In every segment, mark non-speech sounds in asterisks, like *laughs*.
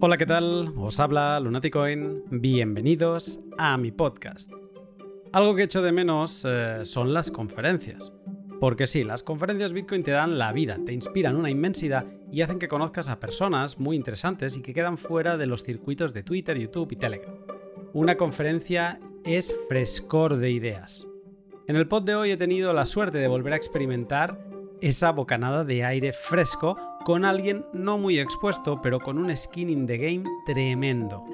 Hola, ¿qué tal? Os habla Lunaticoin. Bienvenidos a mi podcast. Algo que echo de menos eh, son las conferencias. Porque sí, las conferencias Bitcoin te dan la vida, te inspiran una inmensidad y hacen que conozcas a personas muy interesantes y que quedan fuera de los circuitos de Twitter, YouTube y Telegram. Una conferencia es frescor de ideas. En el pod de hoy he tenido la suerte de volver a experimentar esa bocanada de aire fresco con alguien no muy expuesto, pero con un skin in the game tremendo.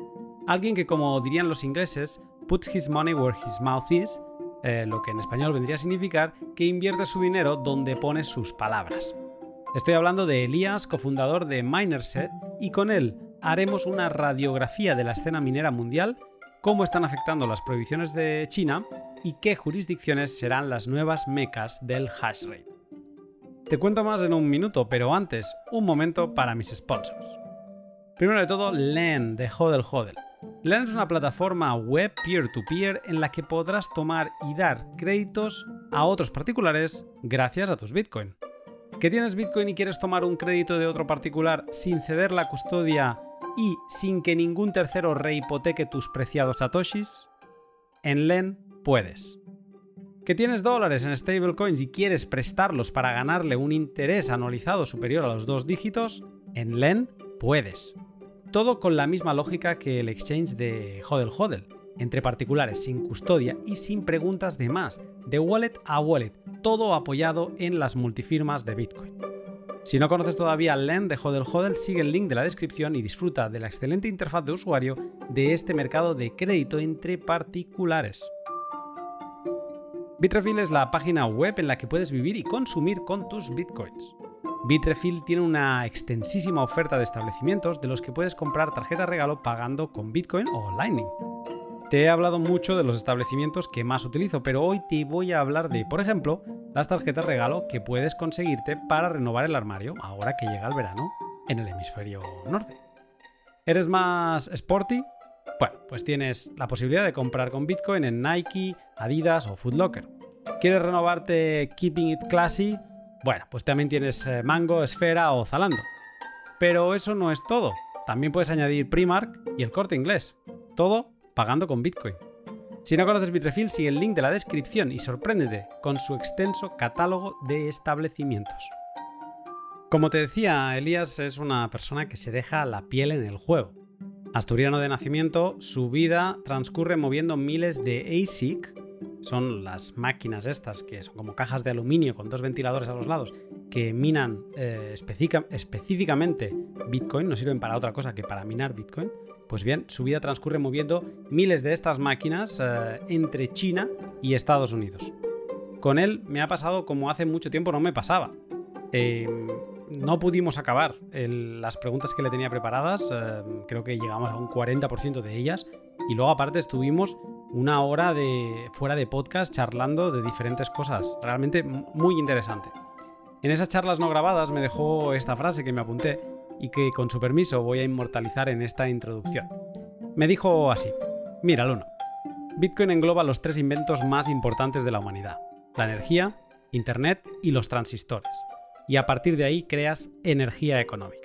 Alguien que, como dirían los ingleses, puts his money where his mouth is, eh, lo que en español vendría a significar que invierte su dinero donde pone sus palabras. Estoy hablando de Elías, cofundador de Minerset, y con él haremos una radiografía de la escena minera mundial, cómo están afectando las prohibiciones de China y qué jurisdicciones serán las nuevas mecas del hash rate. Te cuento más en un minuto, pero antes, un momento para mis sponsors. Primero de todo, LEN de Hodel Hodel. LEN es una plataforma web peer-to-peer en la que podrás tomar y dar créditos a otros particulares gracias a tus Bitcoin. ¿Que tienes Bitcoin y quieres tomar un crédito de otro particular sin ceder la custodia y sin que ningún tercero rehipoteque tus preciados satoshis? En LEN puedes que tienes dólares en stablecoins y quieres prestarlos para ganarle un interés anualizado superior a los dos dígitos, en LEN puedes. Todo con la misma lógica que el exchange de Hodel Hodel, entre particulares sin custodia y sin preguntas de más, de wallet a wallet, todo apoyado en las multifirmas de Bitcoin. Si no conoces todavía LEN de Hodel Hodel, sigue el link de la descripción y disfruta de la excelente interfaz de usuario de este mercado de crédito entre particulares. Bitrefill es la página web en la que puedes vivir y consumir con tus bitcoins. Bitrefill tiene una extensísima oferta de establecimientos de los que puedes comprar tarjeta regalo pagando con Bitcoin o Lightning. Te he hablado mucho de los establecimientos que más utilizo, pero hoy te voy a hablar de, por ejemplo, las tarjetas regalo que puedes conseguirte para renovar el armario ahora que llega el verano en el hemisferio norte. ¿Eres más sporty? Bueno, pues tienes la posibilidad de comprar con Bitcoin en Nike, Adidas o Foot Locker. ¿Quieres renovarte Keeping It Classy? Bueno, pues también tienes eh, Mango, Esfera o Zalando. Pero eso no es todo. También puedes añadir Primark y el corte inglés. Todo pagando con Bitcoin. Si no conoces Bitrefill, sigue el link de la descripción y sorpréndete con su extenso catálogo de establecimientos. Como te decía, Elías es una persona que se deja la piel en el juego. Asturiano de nacimiento, su vida transcurre moviendo miles de ASIC, son las máquinas estas, que son como cajas de aluminio con dos ventiladores a los lados, que minan eh, específicamente Bitcoin, no sirven para otra cosa que para minar Bitcoin. Pues bien, su vida transcurre moviendo miles de estas máquinas eh, entre China y Estados Unidos. Con él me ha pasado como hace mucho tiempo no me pasaba. Em, no pudimos acabar las preguntas que le tenía preparadas, em, creo que llegamos a un 40% de ellas, y luego aparte estuvimos una hora de fuera de podcast charlando de diferentes cosas. Realmente muy interesante. En esas charlas no grabadas me dejó esta frase que me apunté y que con su permiso voy a inmortalizar en esta introducción. Me dijo así, mira Luna, Bitcoin engloba los tres inventos más importantes de la humanidad, la energía, Internet y los transistores, y a partir de ahí creas energía económica.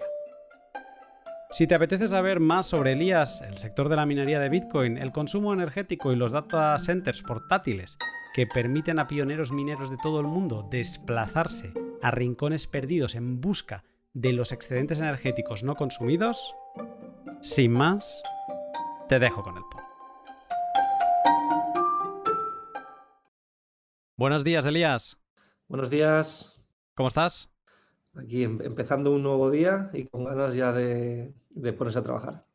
Si te apetece saber más sobre Elías, el sector de la minería de Bitcoin, el consumo energético y los data centers portátiles que permiten a pioneros mineros de todo el mundo desplazarse a rincones perdidos en busca de los excedentes energéticos no consumidos, sin más, te dejo con el pod. Buenos días, Elías. Buenos días. ¿Cómo estás? Aquí em, empezando un nuevo día y con ganas ya de, ponerse a trabajar.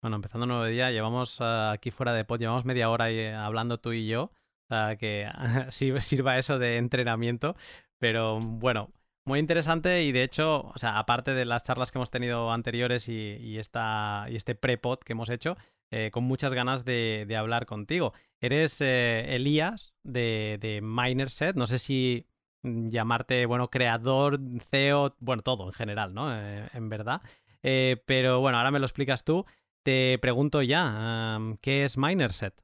Bueno, empezando un nuevo día, llevamos ah, aquí fuera de pod, llevamos media hora eh, hablando tú y yo, para que *laughs* sirva eso de entrenamiento, pero bueno, muy interesante y de hecho, o sea, aparte de las charlas que hemos tenido anteriores y, esta, y este pre-pod que hemos hecho, eh, con muchas ganas de, hablar contigo. Eres eh, Elías de, de Minerset, no sé si Mm, llamarte, bueno, creador, CEO, bueno, todo en general, ¿no? En verdad. Eh, pero bueno, ahora me lo explicas tú. Te pregunto ya, ¿qué es Minerset?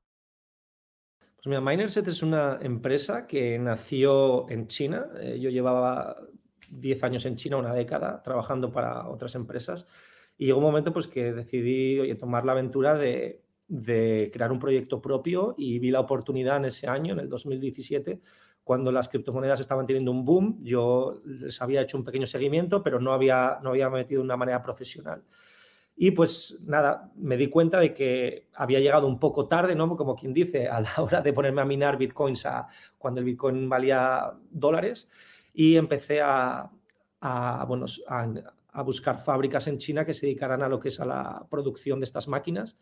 Pues mira, Minerset es una empresa que nació en China. Eh, yo llevaba 10 años en China, una década, trabajando para otras empresas. Y llegó un momento pues, que decidí tomar la aventura de, de crear un proyecto propio y vi la oportunidad en ese año, en el 2017, cuando las criptomonedas estaban teniendo un boom. Yo les había hecho un pequeño seguimiento, pero no había, no había metido de una manera profesional. Y pues nada, me di cuenta de que había llegado un poco tarde, ¿no? Como quien dice, a la hora de ponerme a minar bitcoins a, cuando el bitcoin valía dólares y empecé a, a, bueno, a, a buscar fábricas en China que se dedicaran a lo que es a la producción de estas máquinas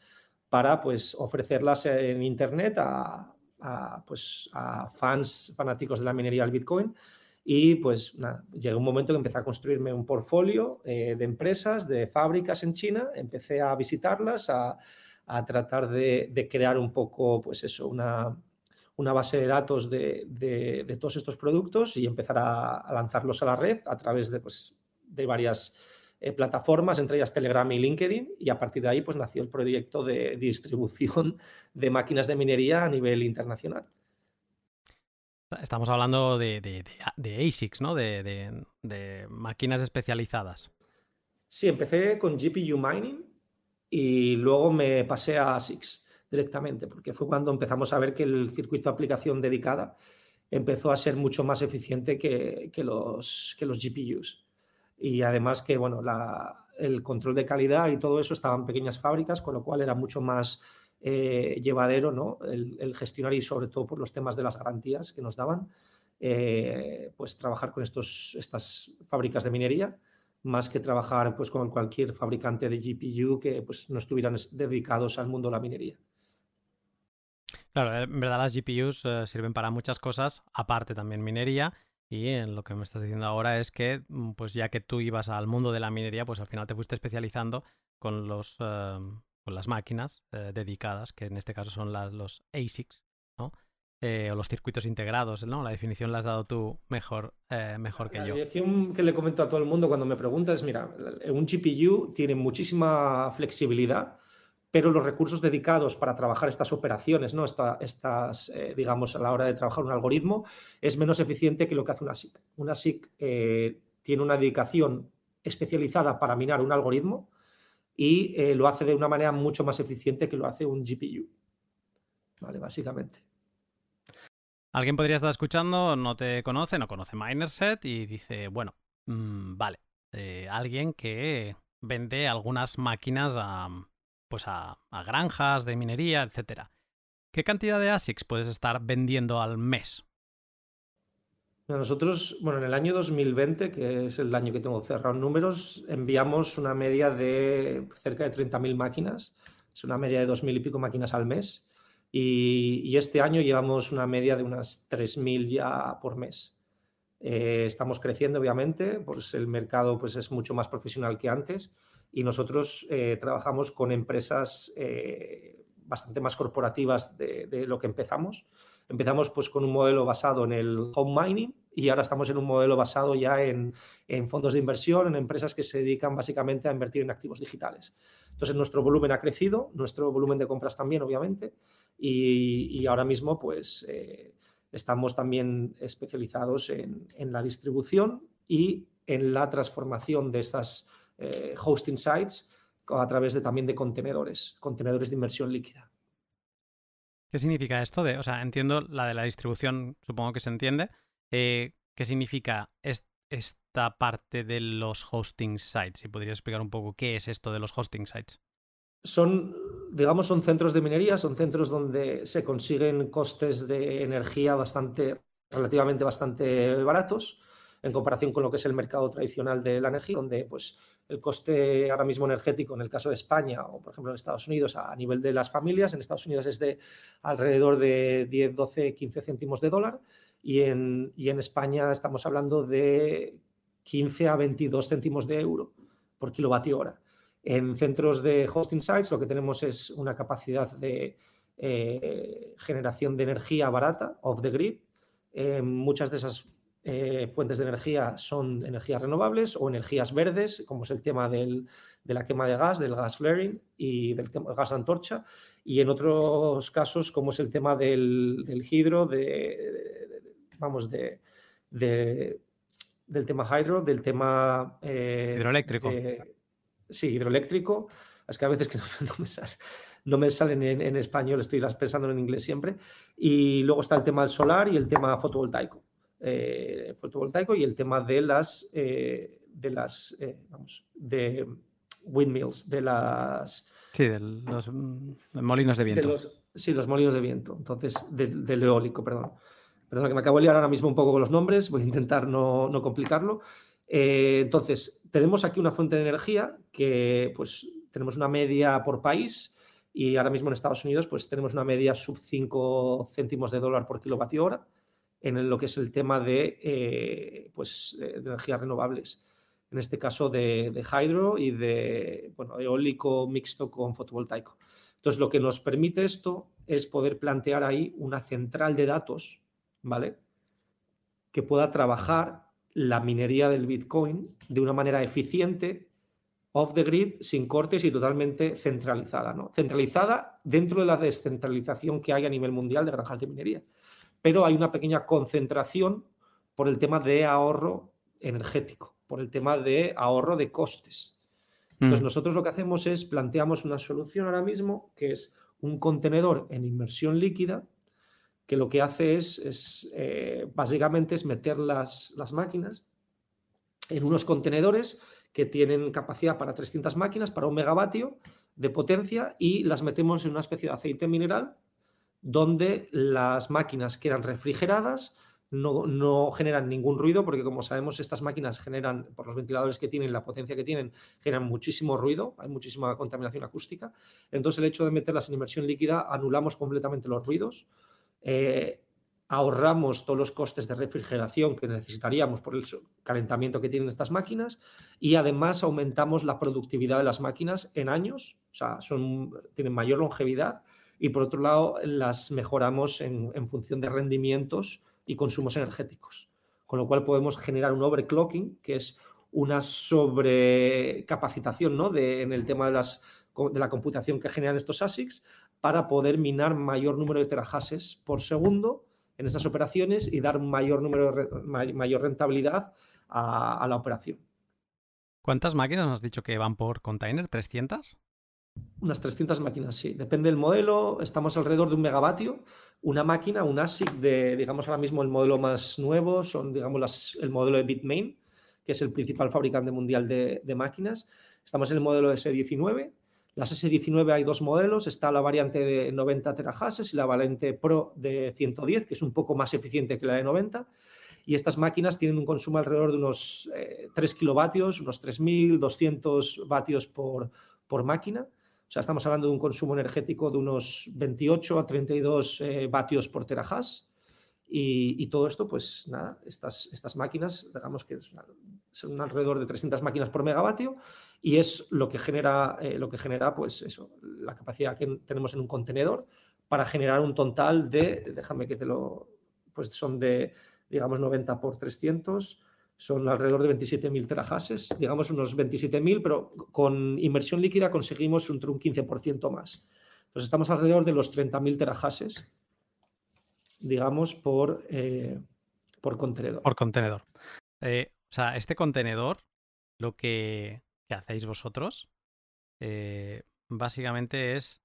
para pues ofrecerlas en internet a, pues, a fans fanáticos de la minería del Bitcoin. Y pues nada, un momento que empecé a construirme un portfolio eh, de empresas, de fábricas en China, empecé a visitarlas, a, tratar de, crear un poco, pues eso, una, una base de datos de, todos estos productos y empezar a, lanzarlos a la red a través de, pues, de varias eh, plataformas, entre ellas Telegram y LinkedIn, y a partir de ahí pues nació el proyecto de distribución *laughs* de máquinas de minería a nivel internacional. Estamos hablando de, ASICs, ¿no? De, máquinas especializadas. Sí, empecé con GPU Mining y luego me pasé a ASICs directamente, porque fue cuando empezamos a ver que el circuito de aplicación dedicada empezó a ser mucho más eficiente que, los, que los GPUs. Y además que, bueno, el control de calidad y todo eso estaba en pequeñas fábricas, con lo cual era mucho más eh, llevadero ¿no? El, gestionar y sobre todo por los temas de las garantías que nos daban, eh, pues trabajar con estos, estas fábricas de minería más que trabajar pues, con cualquier fabricante de GPU que pues, no estuvieran dedicados al mundo de la minería. Claro, en verdad las GPUs eh, sirven para muchas cosas, aparte también minería, y en lo que me estás diciendo ahora es que, mm, pues ya que tú ibas al mundo de la minería, pues al final te fuiste especializando con los, con las máquinas eh, dedicadas, que en este caso son las, los ASICs, ¿no? Eh, o los circuitos integrados, ¿no? La definición la has dado tú mejor, eh, mejor que yo. La definición que le comento a todo el mundo cuando me pregunta es, mira, un GPU tiene muchísima flexibilidad, pero los recursos dedicados para trabajar estas operaciones, ¿no? estas, digamos, a la hora de trabajar un algoritmo, es menos eficiente que lo que hace una SIC. Una SIC tiene una dedicación especializada para minar un algoritmo, y eh, lo hace de una manera mucho más eficiente que lo hace un GPU. Vale, básicamente. Alguien podría estar escuchando, no te conoce, no conoce Minerset y dice, bueno, mm, vale, eh, alguien que vende algunas máquinas a, pues a, granjas de minería, etcétera. ¿Qué cantidad de ASICs puedes estar vendiendo al mes? Nosotros, bueno, en el año 2020, que es el año que tengo cerrado números, enviamos una media de cerca de 30.000 máquinas, es una media de 2.000 y pico máquinas al mes, y, este año llevamos una media de unas 3.000 ya por mes. Eh, estamos creciendo, obviamente, pues el mercado pues, es mucho más profesional que antes y nosotros eh, trabajamos con empresas eh, bastante más corporativas de, de, lo que empezamos. Empezamos pues, con un modelo basado en el home mining, y ahora estamos en un modelo basado ya en, fondos de inversión, en empresas que se dedican básicamente a invertir en activos digitales. Entonces, nuestro volumen ha crecido, nuestro volumen de compras también, obviamente, y, ahora mismo pues eh, estamos también especializados en, la distribución y en la transformación de estas eh, hosting sites a través de, también de contenedores, contenedores de inversión líquida. ¿Qué significa esto? De, o sea, entiendo la de la distribución, supongo que se entiende, eh, ¿Qué significa esta parte de los hosting sites? Si podrías explicar un poco qué es esto de los hosting sites. Son, digamos, son centros de minería, son centros donde se consiguen costes de energía bastante, relativamente bastante baratos en comparación con lo que es el mercado tradicional de la energía, donde pues, el coste ahora mismo energético en el caso de España o por ejemplo en Estados Unidos a nivel de las familias, en Estados Unidos es de alrededor de 10, 12, 15 céntimos de dólar y en, y en España estamos hablando de 15 a 22 céntimos de euro por kilovatio hora. En centros de hosting sites lo que tenemos es una capacidad de eh, generación de energía barata, off the grid. Eh, muchas de esas eh, fuentes de energía son energías renovables o energías verdes, como es el tema del, de la quema de gas, del gas flaring y del gas antorcha. Y en otros casos, como es el tema del, del hidro, de, vamos, de, del tema hydro, del tema... Eh, Hidroeléctrico. sí, hidroeléctrico. Es que a veces que no, *laughs* me sale, no me salen en, español, estoy las pensando en inglés siempre. Y luego está el tema del solar y el tema fotovoltaico. Eh, fotovoltaico y el tema de las, eh, de las vamos, de windmills, de las... Sí, de los mm, molinos de viento. sí, los molinos de viento, entonces, del, eólico, perdón. Perdón, que me acabo de liar ahora mismo un poco con los nombres, voy a intentar no, no complicarlo. Eh, entonces, tenemos aquí una fuente de energía que, pues, tenemos una media por país y ahora mismo en Estados Unidos, pues, tenemos una media sub 5 céntimos de dólar por kilovatio hora en lo que es el tema de, eh, pues, de energías renovables en este caso de, hydro y de bueno, eólico mixto con fotovoltaico. Entonces, lo que nos permite esto es poder plantear ahí una central de datos, ¿vale? Que pueda trabajar la minería del Bitcoin de una manera eficiente, off the grid, sin cortes y totalmente centralizada, ¿no? Centralizada dentro de la descentralización que hay a nivel mundial de granjas de minería. Pero hay una pequeña concentración por el tema de ahorro energético por el tema de ahorro de costes. Entonces, mm. nosotros lo que hacemos es planteamos una solución ahora mismo que es un contenedor en inmersión líquida que lo que hace es, eh, básicamente es meter las, las máquinas en unos contenedores que tienen capacidad para 300 máquinas, para un megavatio de potencia y las metemos en una especie de aceite mineral donde las máquinas quedan refrigeradas, no, generan ningún ruido, porque como sabemos, estas máquinas generan, por los ventiladores que tienen, la potencia que tienen, generan muchísimo ruido, hay muchísima contaminación acústica. Entonces, el hecho de meterlas en inmersión líquida, anulamos completamente los ruidos, eh, ahorramos todos los costes de refrigeración que necesitaríamos por el calentamiento que tienen estas máquinas y además aumentamos la productividad de las máquinas en años, o sea, son, tienen mayor longevidad y por otro lado las mejoramos en, función de rendimientos y consumos energéticos. Con lo cual podemos generar un overclocking, que es una sobrecapacitación ¿no? de, en el tema de, las, de la computación que generan estos ASICs para poder minar mayor número de terahashes por segundo en esas operaciones y dar mayor, número de, mayor rentabilidad a, a la operación. ¿Cuántas máquinas has dicho que van por container? ¿300? Unas 300 máquinas, sí. Depende del modelo. Estamos alrededor de un megavatio. Una máquina, un ASIC de, digamos, ahora mismo el modelo más nuevo, son, digamos, el modelo de Bitmain, que es el principal fabricante mundial de, máquinas. Estamos en el modelo S19. Las S19 hay dos modelos. Está la variante de 90 terahashes y la variante Pro de 110, que es un poco más eficiente que la de 90 y estas máquinas tienen un consumo alrededor de unos 3 eh, kilovatios, unos 3.200 vatios por máquina. Estamos hablando de un consumo energético de unos 28 a 32 eh, vatios por terahash. Y, todo esto, pues nada, estas, estas máquinas, digamos que son alrededor de 300 máquinas por megavatio y es lo que genera, eh, lo que genera pues eso, la capacidad que tenemos en un contenedor para generar un total de, déjame que te lo, pues son de, digamos, 90 por 300, son alrededor de 27.000 terahashes, digamos unos 27.000, pero con inmersión líquida conseguimos un, un 15% más. Entonces estamos alrededor de los 30.000 terahashes, digamos, por, eh, por contenedor. Por contenedor. Eh, o sea, este contenedor, lo que, hacéis vosotros, eh, básicamente es,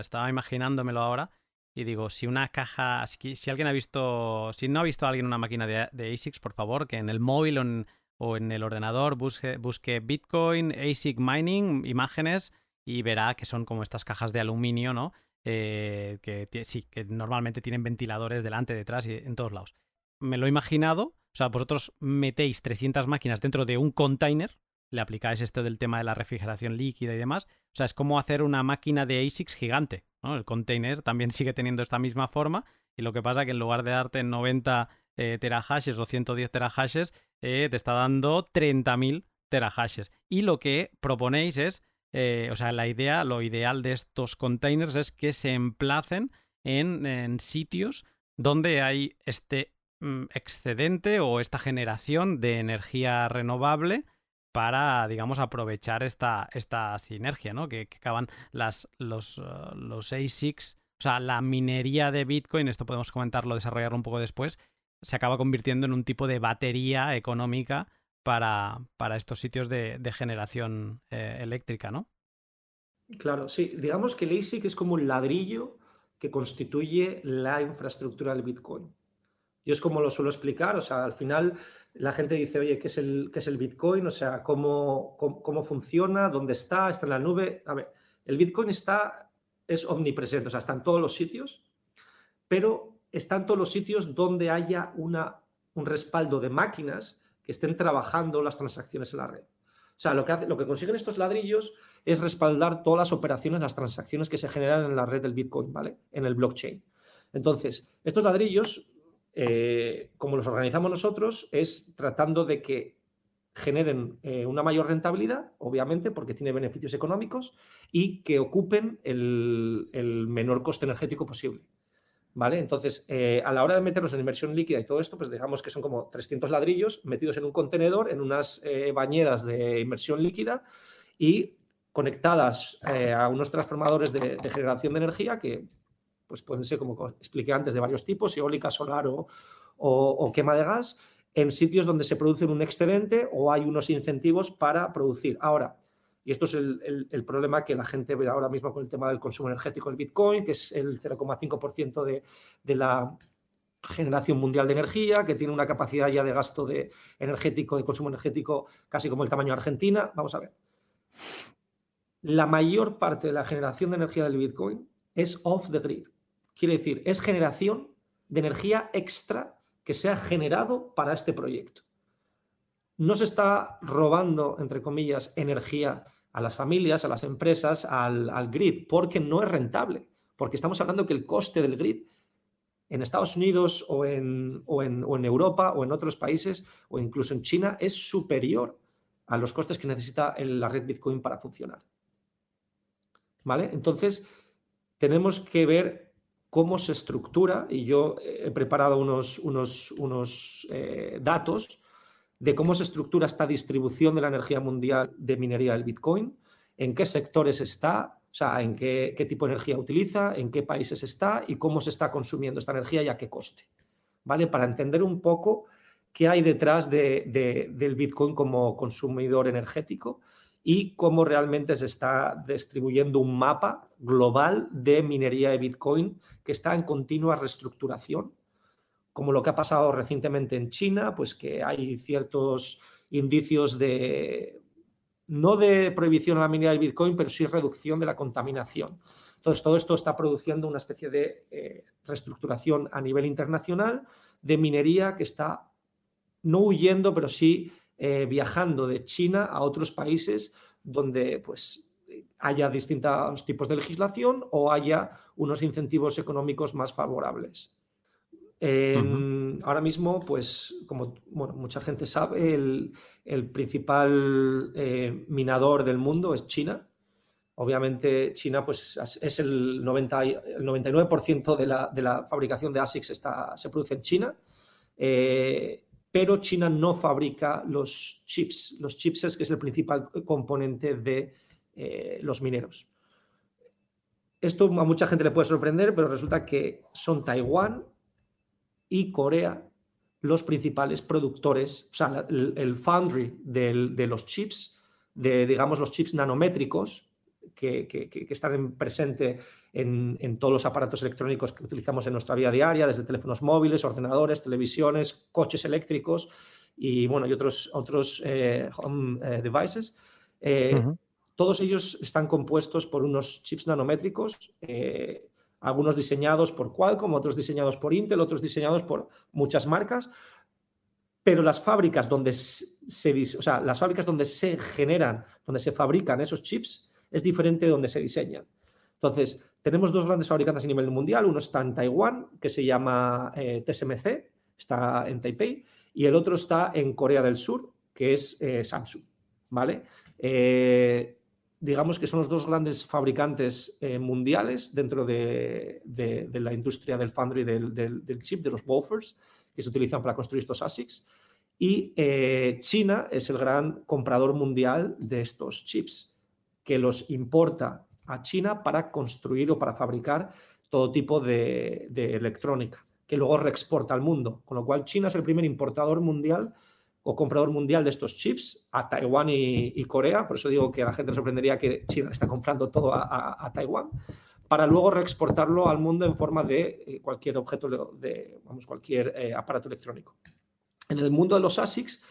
estaba imaginándomelo ahora, y digo, si una caja, si, alguien ha visto, si no ha visto alguien una máquina de, ASICs, por favor, que en el móvil o en, el ordenador busque, busque, Bitcoin, ASIC Mining, imágenes y verá que son como estas cajas de aluminio, ¿no? Eh, que sí, que normalmente tienen ventiladores delante, detrás y en todos lados. Me lo he imaginado, o sea, vosotros metéis 300 máquinas dentro de un container, le aplicáis esto del tema de la refrigeración líquida y demás. O sea, es como hacer una máquina de ASICs gigante. El container también *laughs* sigue teniendo esta misma forma y lo que pasa es que en lugar de darte 90 eh, terahashes o 110 terahashes, eh, te está dando 30.000 terahashes. Y lo que proponéis es, eh, o sea, la idea, lo ideal de estos containers es que se emplacen en, sitios donde hay este mm, excedente o esta generación de energía renovable para, digamos, aprovechar esta, esta sinergia, ¿no? Que, acaban las, los, uh, los ASICs, o sea, la minería de Bitcoin, esto podemos comentarlo, desarrollarlo un poco después, se acaba convirtiendo en un tipo de batería económica para, estos sitios de, generación eh, eléctrica, ¿no? Claro, sí. Digamos que el ASIC es como un ladrillo que constituye la infraestructura del Bitcoin. Yo es como lo suelo explicar, o sea, al final la gente dice, oye, ¿qué es el, qué es el Bitcoin? O sea, ¿cómo, cómo, funciona? ¿Dónde está? ¿Está en la nube? A ver, el Bitcoin está, es omnipresente, o sea, está en todos los sitios, pero está en todos los sitios donde haya una, un respaldo de máquinas que estén trabajando las transacciones en la red. O sea, lo que, lo que consiguen estos ladrillos es respaldar todas las operaciones, las transacciones que se generan en la red del Bitcoin, ¿vale? En el blockchain. Entonces, estos ladrillos, eh, como los organizamos nosotros, es tratando de que generen eh, una mayor rentabilidad, obviamente, porque tiene beneficios económicos, y que ocupen el menor coste energético posible. ¿Vale? Entonces, eh, a la hora de meterlos en inmersión líquida y todo esto, pues digamos que son como 300 ladrillos metidos en un contenedor, en unas bañeras de inmersión líquida y conectadas a unos transformadores de, generación de energía que pues pueden ser, como expliqué antes, de varios tipos, eólica, solar o, quema de gas, en sitios donde se produce un excedente o hay unos incentivos para producir. Ahora, y esto es el, problema que la gente ve ahora mismo con el tema del consumo energético del Bitcoin, que es el 0,5% de, de la generación mundial de energía, que tiene una capacidad ya de gasto de energético, de consumo energético casi como el tamaño de Argentina. Vamos a ver. La mayor parte de la generación de energía del Bitcoin es off the grid. Quiere decir, es generación de energía extra que se ha generado para este proyecto no se está robando, entre comillas, energía a las familias, a las empresas, al, grid, porque no es rentable. Porque estamos hablando que el coste del grid en Estados Unidos o en, en, Europa o en otros países o incluso en China es superior a los costes que necesita la red Bitcoin para funcionar. ¿Vale? Entonces, tenemos que ver cómo se estructura y yo he preparado unos, unos, unos eh, datos de cómo se estructura esta distribución de la energía mundial de minería del Bitcoin, en qué sectores está, o sea, en qué, tipo de energía utiliza, en qué países está y cómo se está consumiendo esta energía y a qué coste. ¿Vale? Para entender un poco qué hay detrás del Bitcoin como consumidor energético y cómo realmente se está distribuyendo un mapa global de minería de Bitcoin que está en continua reestructuración como lo que ha pasado recientemente en China, pues que hay ciertos indicios de, no de prohibición a la minería del Bitcoin, pero sí reducción de la contaminación. Entonces, todo esto está produciendo una especie de eh, reestructuración a nivel internacional de minería que está no huyendo, pero sí eh, viajando de China a otros países donde pues, haya distintos tipos de legislación o haya unos incentivos económicos más favorables. Ahora mismo, pues, como mucha gente sabe, el, principal eh, minador del mundo es China. Obviamente, China pues, es el, 90, el 99% de la, de la, fabricación de ASICs está, se produce en China, eh, pero China no fabrica los chips. Los chips es que es el principal componente de eh, los mineros. Esto a mucha gente le puede sorprender, pero resulta que son Taiwán, y Corea los principales productores, o sea, el, foundry de los chips, de, digamos, los chips nanométricos que, están presentes en, todos los aparatos electrónicos que utilizamos en nuestra vida diaria, desde teléfonos móviles, ordenadores, televisiones, coches eléctricos y, bueno, y otros, otros eh, home eh, devices. Eh, todos ellos están compuestos por unos chips nanométricos algunos diseñados por Qualcomm, otros diseñados por Intel, otros diseñados por muchas marcas, pero las fábricas donde se, las fábricas donde se generan, donde se fabrican esos chips, es diferente de donde se diseñan. Entonces, tenemos dos grandes fabricantes a nivel mundial, uno está en Taiwán, que se llama eh, TSMC, está en Taipei, y el otro está en Corea del Sur, que es eh, Samsung, ¿vale? Eh, digamos que son los dos grandes fabricantes mundiales dentro de, la industria del foundry del, chip, de los wafers, que se utilizan para construir estos ASICs. Y China es el gran comprador mundial de estos chips, que los importa a China para construir o para fabricar todo tipo de, electrónica, que luego reexporta al mundo. Con lo cual, China es el primer importador mundial o comprador mundial de estos chips a Taiwán y, Corea. Por eso digo que la gente sorprendería que China está comprando todo a, Taiwán para luego reexportarlo al mundo en forma de eh, cualquier objeto, de, vamos, cualquier eh, aparato electrónico. En el mundo de los ASICs,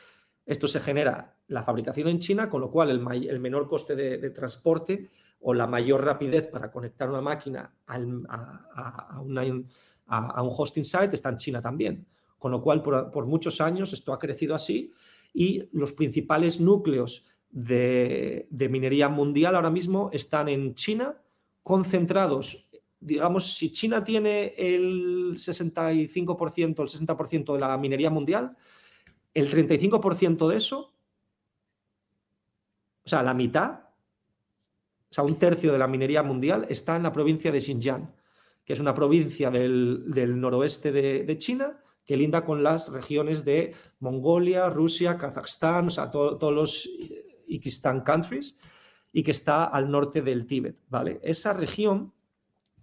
esto se genera la fabricación en China, con lo cual el, menor coste de, transporte o la mayor rapidez para conectar una máquina a, un hosting site está en China también. Con lo cual, por, muchos años esto ha crecido así y los principales núcleos de, minería mundial ahora mismo están en China, concentrados digamos, si China tiene el 65%, el 60% de la minería mundial, el 35% de eso, o sea, la mitad, o sea, un tercio de la minería mundial está en la provincia de Xinjiang, que es una provincia del, noroeste de, China que linda con las regiones de Mongolia, Rusia, Kazajstán, o sea, todos los Ikistan countries, y que está al norte del Tíbet, ¿vale? Esa región,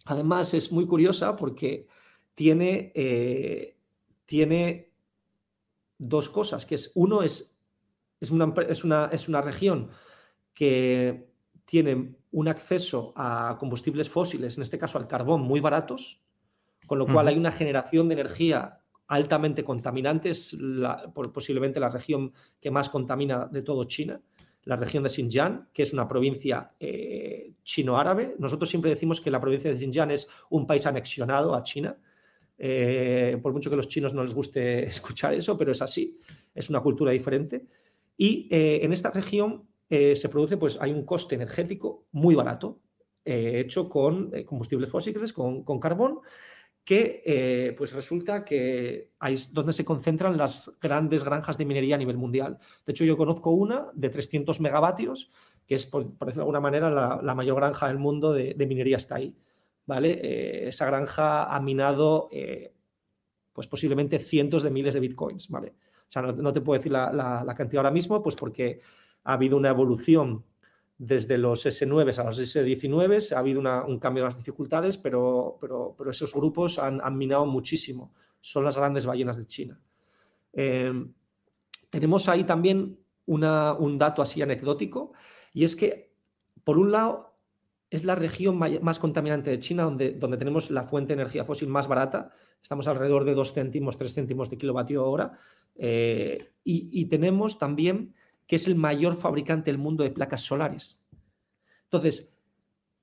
además, es muy curiosa porque tiene, eh, tiene dos cosas, que es, uno es, es, una, es, una, es una región que tiene un acceso a combustibles fósiles, en este caso al carbón, muy baratos, con lo cual hay una generación de energía altamente contaminante, es posiblemente la región que más contamina de todo China, la región de Xinjiang, que es una provincia eh, chino-árabe. Nosotros siempre decimos que la provincia de Xinjiang es un país anexionado a China, eh, por mucho que a los chinos no les guste *laughs* escuchar eso, pero es así, es una cultura diferente. Y eh, en esta región se produce, pues hay un coste energético muy barato, hecho con combustibles fósiles, con, con carbón, que eh, pues resulta que ahí es donde se concentran las grandes granjas de minería a nivel mundial. De hecho, yo conozco una de 300 megavatios, que es, por, decirlo de alguna manera, la, mayor granja del mundo de, minería está ahí. ¿vale? Eh, esa granja ha minado eh, pues posiblemente cientos de miles de bitcoins. ¿vale? O sea, no, te puedo decir la, la, cantidad ahora mismo, pues porque ha habido una evolución desde los S9 a los S19 ha habido un cambio de las dificultades, pero, pero, pero esos grupos han, minado muchísimo. Son las grandes ballenas de China. Eh, tenemos ahí también un dato así anecdótico, y es que, por un lado, es la región más contaminante de China, donde, donde tenemos la fuente de energía fósil más barata. Estamos alrededor de 2 céntimos, 3 céntimos de kilovatio hora. Eh, y, y tenemos también que es el mayor fabricante del mundo de placas solares. Entonces,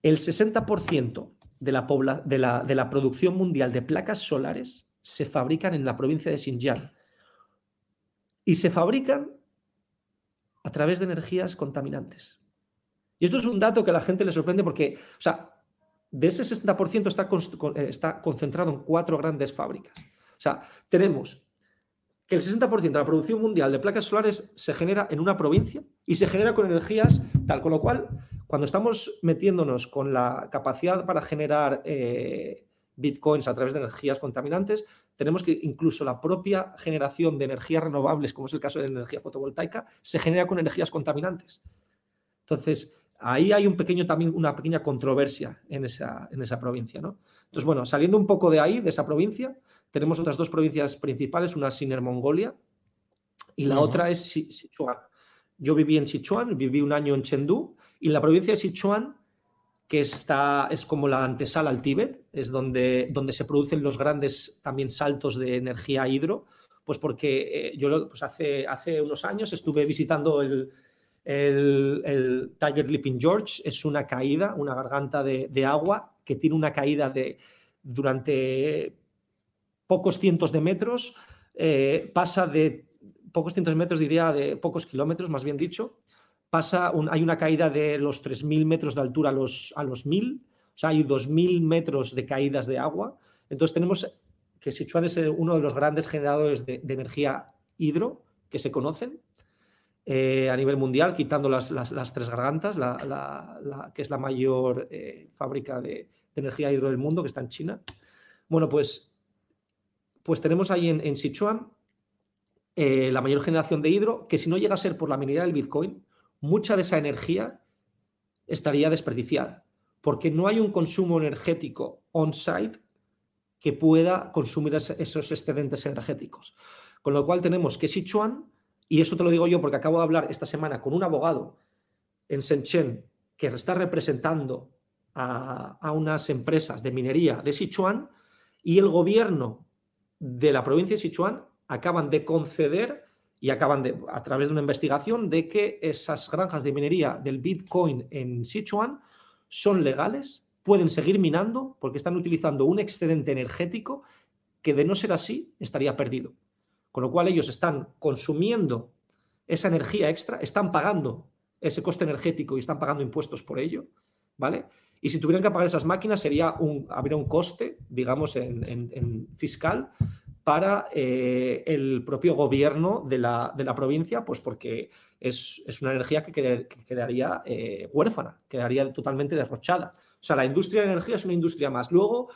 el 60% de la, producción mundial de placas solares se fabrican en la provincia de Xinjiang. Y se fabrican a través de energías contaminantes. Y esto es un dato que a la gente le sorprende porque, o sea, de ese 60% está, eh, está concentrado en cuatro grandes fábricas. O sea, tenemos que el 60% de la producción mundial de placas solares se genera en una provincia y se genera con energías tal, con lo cual, cuando estamos metiéndonos con la capacidad para generar eh, bitcoins a través de energías contaminantes, tenemos que incluso la propia generación de energías renovables, como es el caso de la energía fotovoltaica, se genera con energías contaminantes. Entonces, ahí hay un pequeño, también una pequeña controversia en esa, en esa provincia. ¿no? Entonces, bueno, saliendo un poco de ahí, de esa provincia, tenemos otras dos provincias principales, una es Inner Mongolia y la otra es Sichuan. Yo viví en Sichuan, viví un año en Chengdu y la provincia de Sichuan, que está, es como la antesala al Tíbet, es donde, donde se producen los grandes también saltos de energía hidro, pues porque eh, yo pues hace, hace unos años estuve visitando el, el, Tiger Leaping George, es una caída, una garganta de, agua que tiene una caída de durante pocos cientos de metros, eh, pasa de pocos cientos de metros, diría de pocos kilómetros, más bien dicho, pasa hay una caída de los 3.000 metros de altura a los, a los 1.000, o sea, hay 2.000 metros de caídas de agua. Entonces tenemos que Sichuan es uno de los grandes generadores de, energía hidro que se conocen eh, a nivel mundial, quitando las, tres gargantas, la, que es la mayor eh, fábrica de, de energía hidro del mundo, que está en China. Bueno, pues pues tenemos ahí en, Sichuan eh, la mayor generación de hidro, que si no llega a ser por la minería del Bitcoin, mucha de esa energía estaría desperdiciada, porque no hay un consumo energético on-site que pueda consumir esos excedentes energéticos. Con lo cual tenemos que Sichuan y eso te lo digo yo porque acabo de hablar esta semana con un abogado en Shenzhen que está representando a, a unas empresas de minería de Sichuan y el gobierno de la provincia de Sichuan acaban de conceder y acaban de, a través de una investigación, de que esas granjas de minería del Bitcoin en Sichuan son legales, pueden seguir minando porque están utilizando un excedente energético que de no ser así estaría perdido. Con lo cual ellos están consumiendo esa energía extra, están pagando ese coste energético y están pagando impuestos por ello, ¿vale? Y si tuvieran que pagar esas máquinas sería un, habría un coste, digamos, en fiscal para eh, el propio gobierno de la, de la, provincia, pues porque es, es una energía que, quedaría eh, huérfana, quedaría totalmente derrochada. O sea, la industria de energía es una industria más. Luego,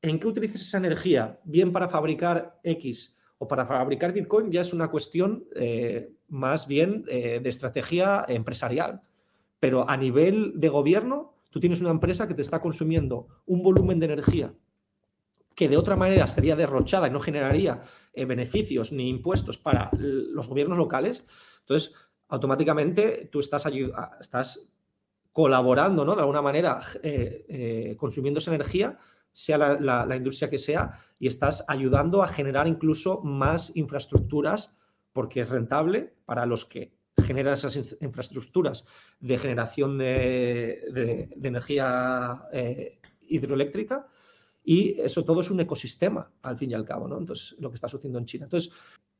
¿en qué utilizas esa energía? Bien para fabricar X o para fabricar Bitcoin ya es una cuestión eh, más bien de estrategia empresarial. Pero a nivel de gobierno, tú tienes una empresa que te está consumiendo un volumen de energía que de otra manera sería derrochada y no generaría eh, beneficios ni impuestos para los gobiernos locales, entonces automáticamente tú estás, estás colaborando, ¿no? De alguna manera, eh, eh, consumiendo esa energía, sea la, industria que sea, y estás ayudando a generar incluso más infraestructuras porque es rentable para los que generan esas infraestructuras de generación de, de energía hidroeléctrica y eso todo es un ecosistema, al fin y al cabo, ¿no? Entonces, lo que está sucediendo en China. Entonces,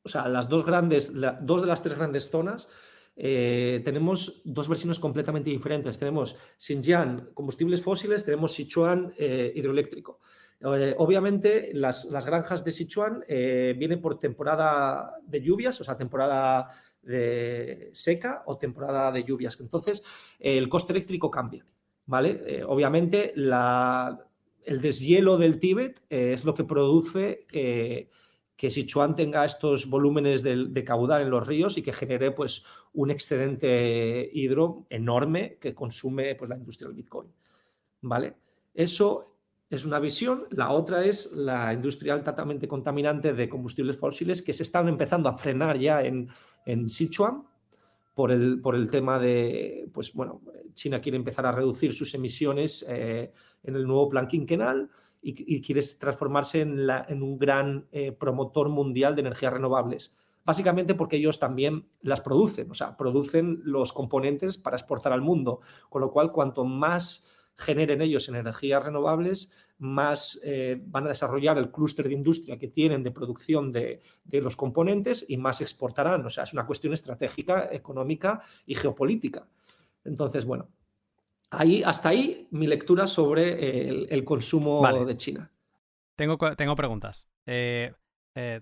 o sea, las dos grandes, dos de las tres grandes zonas, eh, tenemos dos versiones completamente diferentes. Tenemos Xinjiang, combustibles fósiles, tenemos Sichuan, eh, hidroeléctrico. Eh, obviamente, las, las, granjas de Sichuan vienen por temporada de lluvias, o sea, temporada de seca o temporada de lluvias. Entonces, el coste eléctrico cambia. ¿Vale? obviamente, la, el deshielo del Tíbet es lo que produce que Sichuan tenga estos volúmenes de, caudal en los ríos y que genere pues, un excedente hidro enorme que consume pues, la industria del Bitcoin. ¿Vale? Eso es una visión. La otra es la industria altamente contaminante de combustibles fósiles que se están empezando a frenar ya en, Sichuan por el, por el tema de, pues bueno, China quiere empezar a reducir sus emisiones eh, en el nuevo plan quinquenal y, quiere transformarse en, un gran eh, promotor mundial de energías renovables. Básicamente porque ellos también las producen, o sea, producen los componentes para exportar al mundo, con lo cual cuanto más generen ellos en energías renovables, más eh, van a desarrollar el clúster de industria que tienen de producción de, los componentes y más exportarán. O sea, es una cuestión estratégica, económica y geopolítica. Entonces, bueno, ahí, hasta ahí mi lectura sobre el, consumo de China. Tengo, tengo preguntas. Eh, eh,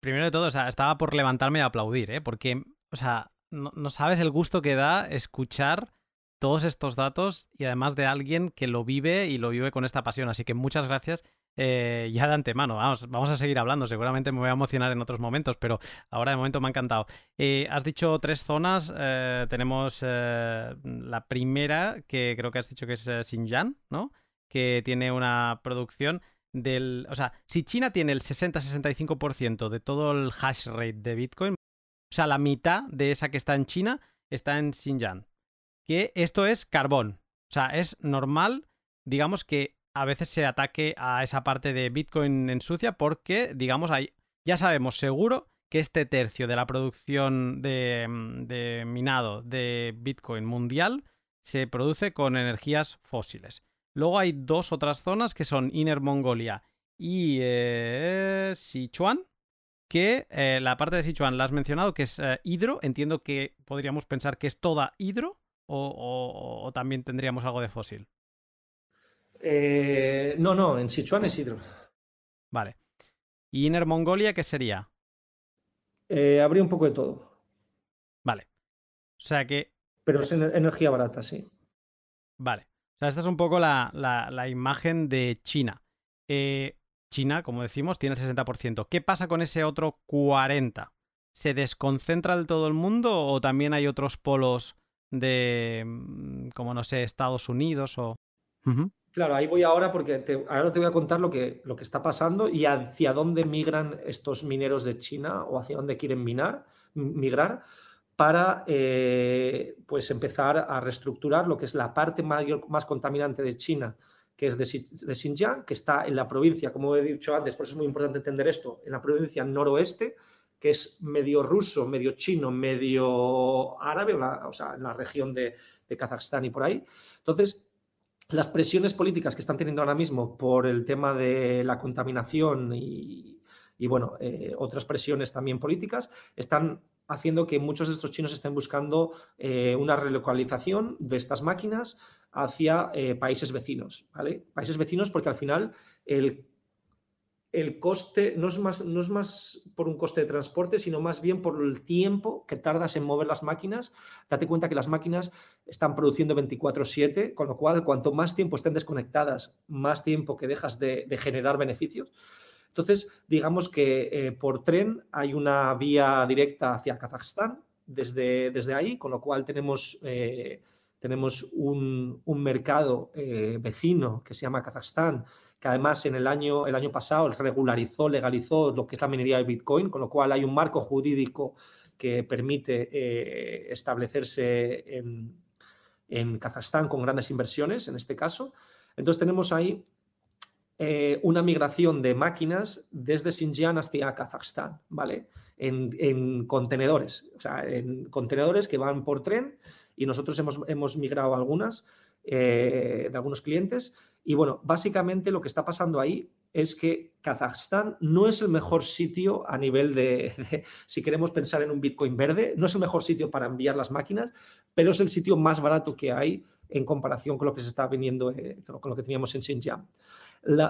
primero de todo, o sea, estaba por levantarme y aplaudir, ¿eh? porque, o sea, no sabes el gusto que da escuchar todos estos datos y además de alguien que lo vive y lo vive con esta pasión. Así que muchas gracias eh, ya de antemano. Vamos, vamos a seguir hablando. Seguramente me voy a emocionar en otros momentos, pero ahora de momento me ha encantado. Eh, has dicho tres zonas. Eh, tenemos la primera, que creo que has dicho que es Xinjiang, ¿no? Que tiene una producción del... O sea, si China tiene el 60-65% de todo el hash rate de Bitcoin, o sea, la mitad de esa que está en China está en Xinjiang que esto es carbón. O sea, es normal, digamos, que a veces se ataque a esa parte de Bitcoin en sucia porque, digamos, hay, ya sabemos seguro que este tercio de la producción de, mm, de minado de Bitcoin mundial se produce con energías fósiles. Luego hay dos otras zonas que son Inner Mongolia y eh, Sichuan, que eh, la parte de Sichuan la has mencionado, que es eh, hidro. Entiendo que podríamos pensar que es toda hidro o, también tendríamos algo de fósil? Eh, no, no, en Sichuan es hidro. Vale. ¿Y Inner Mongolia qué sería? Eh, habría un poco de todo. Vale. O sea que. Pero es energía barata, sí. Vale. O sea, esta es un poco la, la, imagen de China. Eh, China, como decimos, tiene el 60%. ¿Qué pasa con ese otro 40%? ¿Se desconcentra del todo el mundo o también hay otros polos de, mm, como no sé, Estados Unidos o... Claro, ahí voy ahora porque ahora te voy a contar lo que, lo que está pasando y hacia dónde migran estos mineros de China o hacia dónde quieren minar, migrar para eh, pues empezar a reestructurar lo que es la parte mayor, más contaminante de China, que es de, de, Xinjiang, que está en la provincia, como he dicho antes, por eso es muy importante entender esto, en la provincia noroeste, que es medio ruso, medio chino, medio árabe, o, sea, en la región de, de Kazajstán y por ahí. Entonces, las presiones políticas que están teniendo ahora mismo por el tema de la contaminación y, bueno, eh, otras presiones también políticas están haciendo que muchos de estos chinos estén buscando eh, una relocalización de estas máquinas hacia eh, países vecinos. Países vecinos porque al final el el coste no es, más, no es más por un coste de transporte, sino más bien por el tiempo que tardas en mover las máquinas. Date cuenta que las máquinas están produciendo 24/7, con lo cual cuanto más tiempo estén desconectadas, más tiempo que dejas de, generar beneficios. Entonces, digamos que eh, por tren hay una vía directa hacia Kazajstán desde, desde ahí, con lo cual tenemos... Eh, tenemos un, mercado eh, vecino que se llama Kazajstán, que además en el año, el año pasado regularizó, legalizó lo que es la minería de Bitcoin, con lo cual hay un marco jurídico que permite eh, establecerse en, Kazajstán con grandes inversiones, en este caso. Entonces tenemos ahí eh, una migración de máquinas desde Xinjiang hacia Kazajstán, ¿vale? En, contenedores, o sea, en contenedores que van por tren y nosotros hemos, hemos migrado algunas eh, de algunos clientes y bueno, básicamente lo que está pasando ahí es que Kazajstán no es el mejor sitio a nivel de, si queremos pensar en un Bitcoin verde, no es el mejor sitio para enviar las máquinas, pero es el sitio más barato que hay en comparación con lo que se está viniendo, eh, con lo que teníamos en Xinjiang.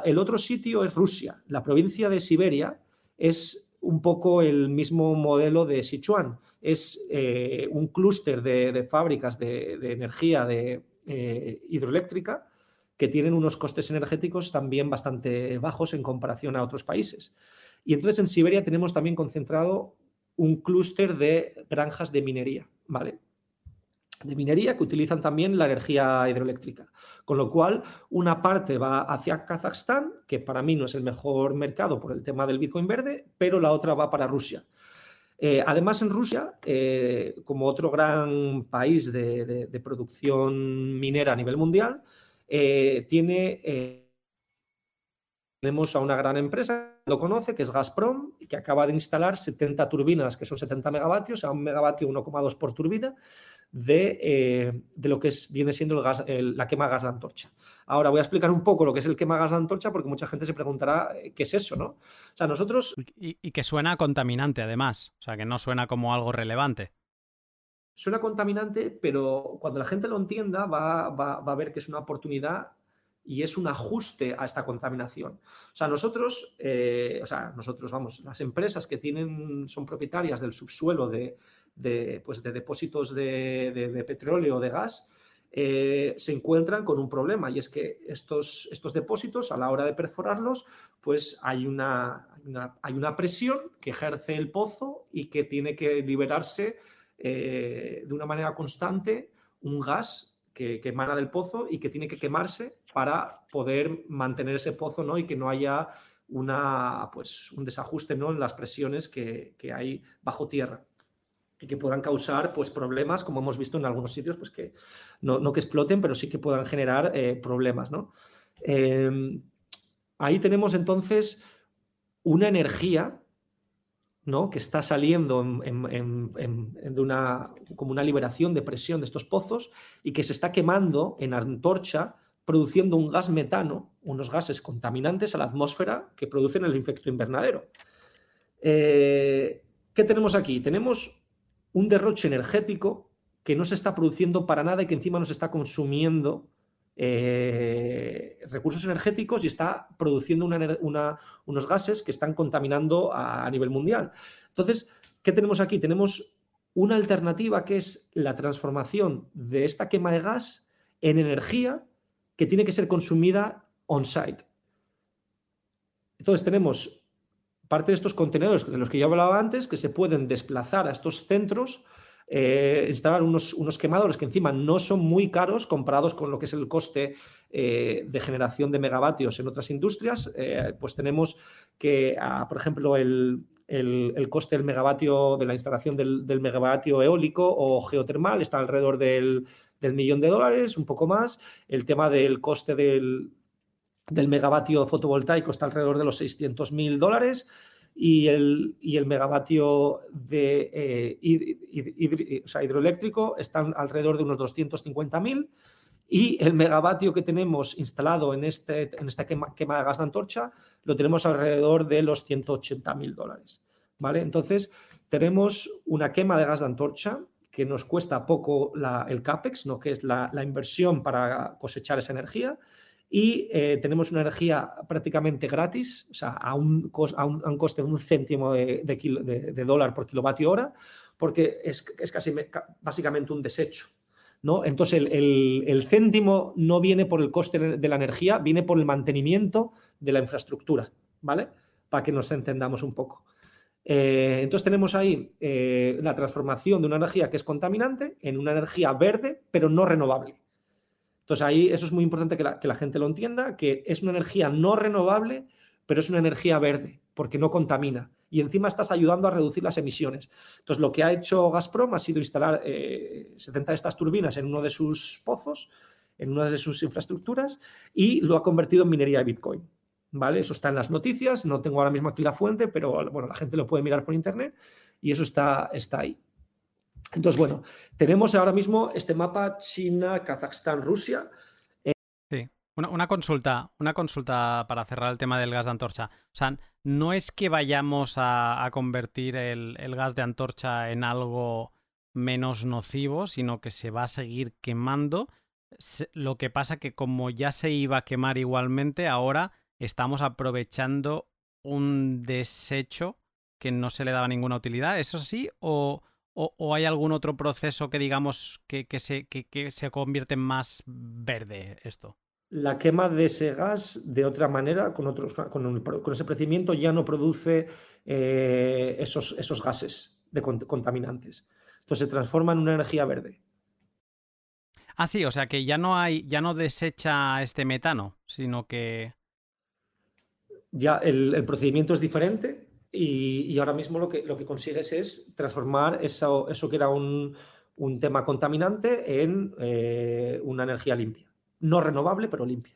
el otro sitio es Rusia. La provincia de Siberia es un poco el mismo modelo de Sichuan. Es eh, un clúster de, fábricas de, energía de, eh, hidroeléctrica que tienen unos costes energéticos también bastante bajos en comparación a otros países. Y entonces en Siberia tenemos también concentrado un clúster de granjas de minería, ¿vale? De minería que utilizan también la energía hidroeléctrica. Con lo cual, una parte va hacia Kazajstán, que para mí no es el mejor mercado por el tema del Bitcoin verde, pero la otra va para Rusia. Eh, además, en Rusia, eh, como otro gran país de producción minera a nivel mundial, eh, tiene, tenemos a una gran empresa, lo conoce, que es Gazprom, que acaba de instalar 70 turbinas, que son 70 megavatios, a un megavatio 1,2 por turbina, de, eh, de, lo que es, viene siendo el gas, la quema gas de antorcha. Ahora voy a explicar un poco lo que es el quema gas de antorcha, porque mucha gente se preguntará qué es eso, ¿no? O sea, nosotros... Y, y que suena contaminante, además, o sea, que no suena como algo relevante suena contaminante, pero cuando la gente lo entienda va, a ver que es una oportunidad y es un ajuste a esta contaminación. O sea, nosotros, eh, o sea, nosotros, vamos, las empresas que tienen, son propietarias del subsuelo de, pues de depósitos de, petróleo o de gas, eh, se encuentran con un problema y es que estos, estos depósitos, a la hora de perforarlos, pues hay una, hay una presión que ejerce el pozo y que tiene que liberarse eh, de una manera constante un gas que, emana del pozo y que tiene que quemarse para poder mantener ese pozo ¿no? y que no haya una, pues, un desajuste ¿no? en las presiones que, hay bajo tierra y que puedan causar pues, problemas, como hemos visto en algunos sitios, pues que no, que exploten, pero sí que puedan generar eh, problemas. ¿no? Em, ahí tenemos entonces una energía ¿no? que está saliendo de una, como una liberación de presión de estos pozos y que se está quemando en antorcha, produciendo un gas metano, unos gases contaminantes a la atmósfera que producen el efecto invernadero. Eh, ¿Qué tenemos aquí? Tenemos un derroche energético que no se está produciendo para nada y que encima nos está consumiendo eh, recursos energéticos y está produciendo unos gases que están contaminando a, nivel mundial. Entonces, ¿qué tenemos aquí? Tenemos una alternativa que es la transformación de esta quema de gas en energía que tiene que ser consumida on-site. Entonces tenemos parte de estos contenedores de los que yo hablaba antes que se pueden desplazar a estos centros eh, instalar unos, unos, quemadores que encima no son muy caros comparados con lo que es el coste eh, de generación de megavatios en otras industrias. Eh, pues tenemos que, por ejemplo, el, el, coste del megavatio de la instalación del, megavatio eólico o geotermal está alrededor del, millón de dólares, un poco más. El tema del coste del, megavatio fotovoltaico está alrededor de los 600 mil dólares y el, el megavatio de, eh, hidroeléctrico está alrededor de unos 250 mil y el megavatio que tenemos instalado en, este, en esta quema, de gas de antorcha lo tenemos alrededor de los 180 mil dólares. ¿vale? Entonces, tenemos una quema de gas de antorcha que nos cuesta poco el CAPEX, ¿no? que es la, inversión para cosechar esa energía, y eh, tenemos una energía prácticamente gratis, o sea, a un, a un, coste de un céntimo de, de, dólar por kilovatio hora, porque es, es casi básicamente un desecho. Entonces, el, céntimo no viene por el coste de la energía, viene por el mantenimiento de la infraestructura, ¿vale? Para que nos entendamos un poco. Eh, entonces tenemos ahí eh, la transformación de una energía que es contaminante en una energía verde, pero no renovable. Entonces ahí eso es muy importante que la gente lo entienda, que es una energía no renovable, pero es una energía verde, porque no contamina y encima estás ayudando a reducir las emisiones. Entonces, lo que ha hecho Gazprom ha sido instalar 70 eh, de estas turbinas en uno de sus pozos, en una de sus infraestructuras, y lo ha convertido en minería de Bitcoin. ¿Vale? Eso está en las noticias, no tengo ahora mismo aquí la fuente, pero bueno, la gente lo puede mirar por internet y eso está, está ahí. Entonces, bueno, tenemos ahora mismo este mapa China, Kazajstán, Rusia. Sí, una, consulta, una consulta para cerrar el tema del gas de antorcha. O sea, no es que vayamos a, convertir el, gas de antorcha en algo menos nocivo, sino que se va a seguir quemando. Lo que pasa que como ya se iba a quemar igualmente, ahora estamos aprovechando un desecho que no se le daba ninguna utilidad. ¿Eso es así? ¿O, hay algún otro proceso que digamos que, se, que se convierte en más verde esto? la quema de ese gas de otra manera, con, otros, con, ese procedimiento, ya no produce eh, esos, esos, gases de contaminantes. Entonces se transforma en una energía verde. Ah, sí, o sea que ya no hay, ya no desecha este metano, sino que. Ya el, procedimiento es diferente y, ahora mismo lo que, lo que consigues es transformar eso, eso que era un, tema contaminante en eh, una energía limpia no renovable, pero limpia.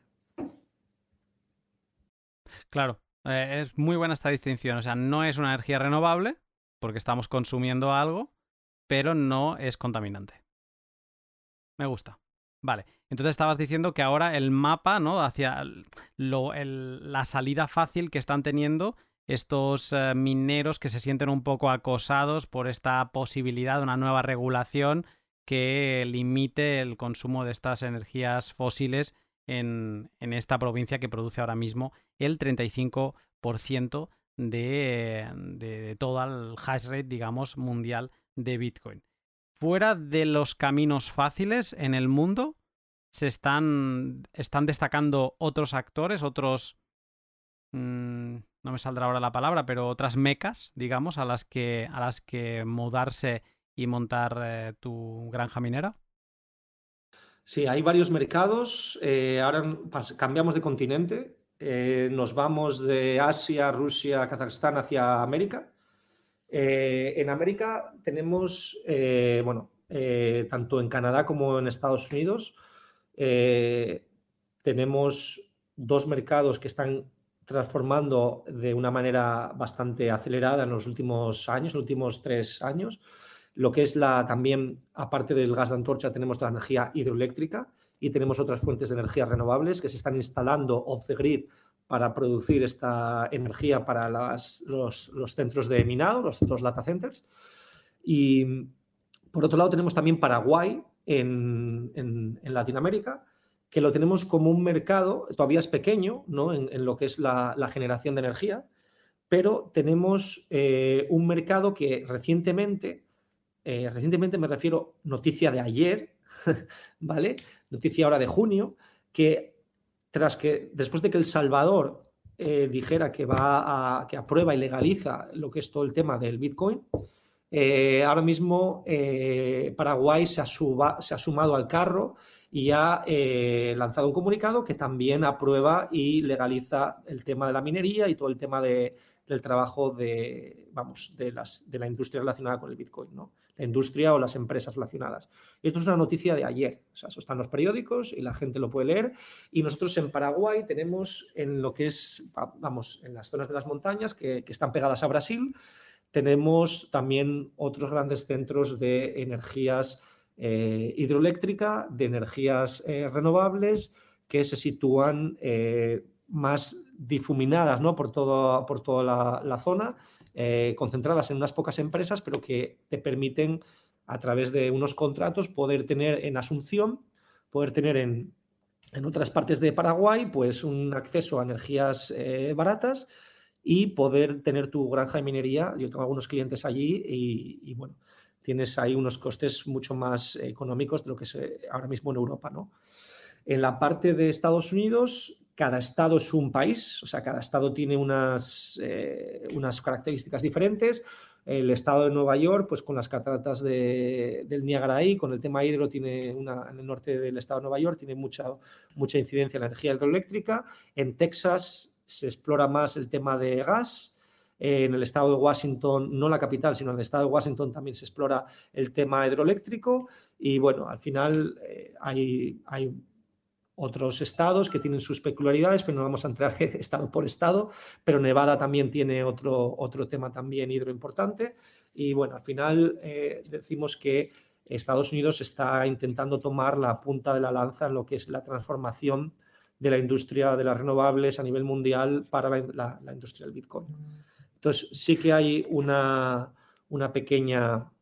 Claro, eh, es muy buena esta distinción. O sea, no es una energía renovable, porque estamos consumiendo algo, pero no es contaminante. Me gusta. Vale, entonces estabas diciendo que ahora el mapa, ¿no? Hacia la salida fácil que están teniendo estos eh, mineros que se sienten un poco acosados por esta posibilidad de una nueva regulación que limite el consumo de estas energías fósiles en, esta provincia que produce ahora mismo el 35% de, de, todo el hash rate, digamos, mundial de Bitcoin. Fuera de los caminos fáciles en el mundo, se están, están destacando otros actores, otros... Mm, no me saldrá ahora la palabra, pero otras mecas, digamos, a las que, a las que mudarse y montar eh, tu granja minera? Sí, hay varios mercados. Eh, ahora cambiamos de continente. Eh, nos vamos de Asia, Rusia, Kazajstán hacia América. en América tenemos, bueno, tanto en Canadá como en Estados Unidos, tenemos dos mercados que están transformando de una manera bastante acelerada en los últimos años, los últimos tres años. Lo que es la también, aparte del gas de antorcha, tenemos la energía hidroeléctrica y tenemos otras fuentes de energía renovables que se están instalando off the grid para producir esta energía para los, centros de minado, los, los, data centers. Y por otro lado tenemos también Paraguay en, Latinoamérica, que lo tenemos como un mercado, todavía es pequeño ¿no? en, lo que es la, generación de energía, pero tenemos eh, un mercado que recientemente eh, recientemente me refiero noticia de ayer, *laughs* ¿vale? Noticia ahora de junio, que tras que después de que El Salvador eh, dijera que va a, que aprueba y legaliza lo que es todo el tema del Bitcoin, ahora mismo Paraguay se ha, sumado al carro y ha lanzado un comunicado que también aprueba y legaliza el tema de la minería y todo el tema de, del trabajo de, vamos, de, las, de la industria relacionada con el Bitcoin, ¿no? la industria o las empresas relacionadas. esto es una noticia de ayer, o sea, eso está en los periódicos y la gente lo puede leer. Y nosotros en Paraguay tenemos en lo que es, vamos, en las zonas de las montañas que, están pegadas a Brasil, tenemos también otros grandes centros de energías eh, hidroeléctrica, de energías eh, renovables que se sitúan eh, más difuminadas ¿no? por, todo, por toda la zona eh, concentradas en unas pocas empresas, pero que te permiten a través de unos contratos poder tener en Asunción, poder tener en, otras partes de Paraguay, pues un acceso a energías eh, baratas y poder tener tu granja de minería. Yo tengo algunos clientes allí y, bueno, tienes ahí unos costes mucho más económicos de lo que es ahora mismo en Europa, ¿no? En la parte de Estados Unidos, cada estado es un país, o sea, cada estado tiene unas, eh, unas características diferentes. El estado de Nueva York, pues con las cataratas del Niágara ahí, con el tema hidro, tiene una, en el norte del estado de Nueva York, tiene mucha, mucha incidencia en la energía hidroeléctrica. En Texas se explora más el tema de gas. En el estado de Washington, no la capital, sino en el estado de Washington también se explora el tema hidroeléctrico. Y bueno, al final eh, hay, hay otros estados que tienen sus peculiaridades, pero no vamos a entrar *laughs* estado por estado, pero Nevada también tiene otro, otro tema también hidro importante. Y bueno, al final eh, decimos que Estados Unidos está intentando tomar la punta de la lanza en lo que es la transformación de la industria de las renovables a nivel mundial para la, industria del Bitcoin. Entonces, sí que hay una, una pequeña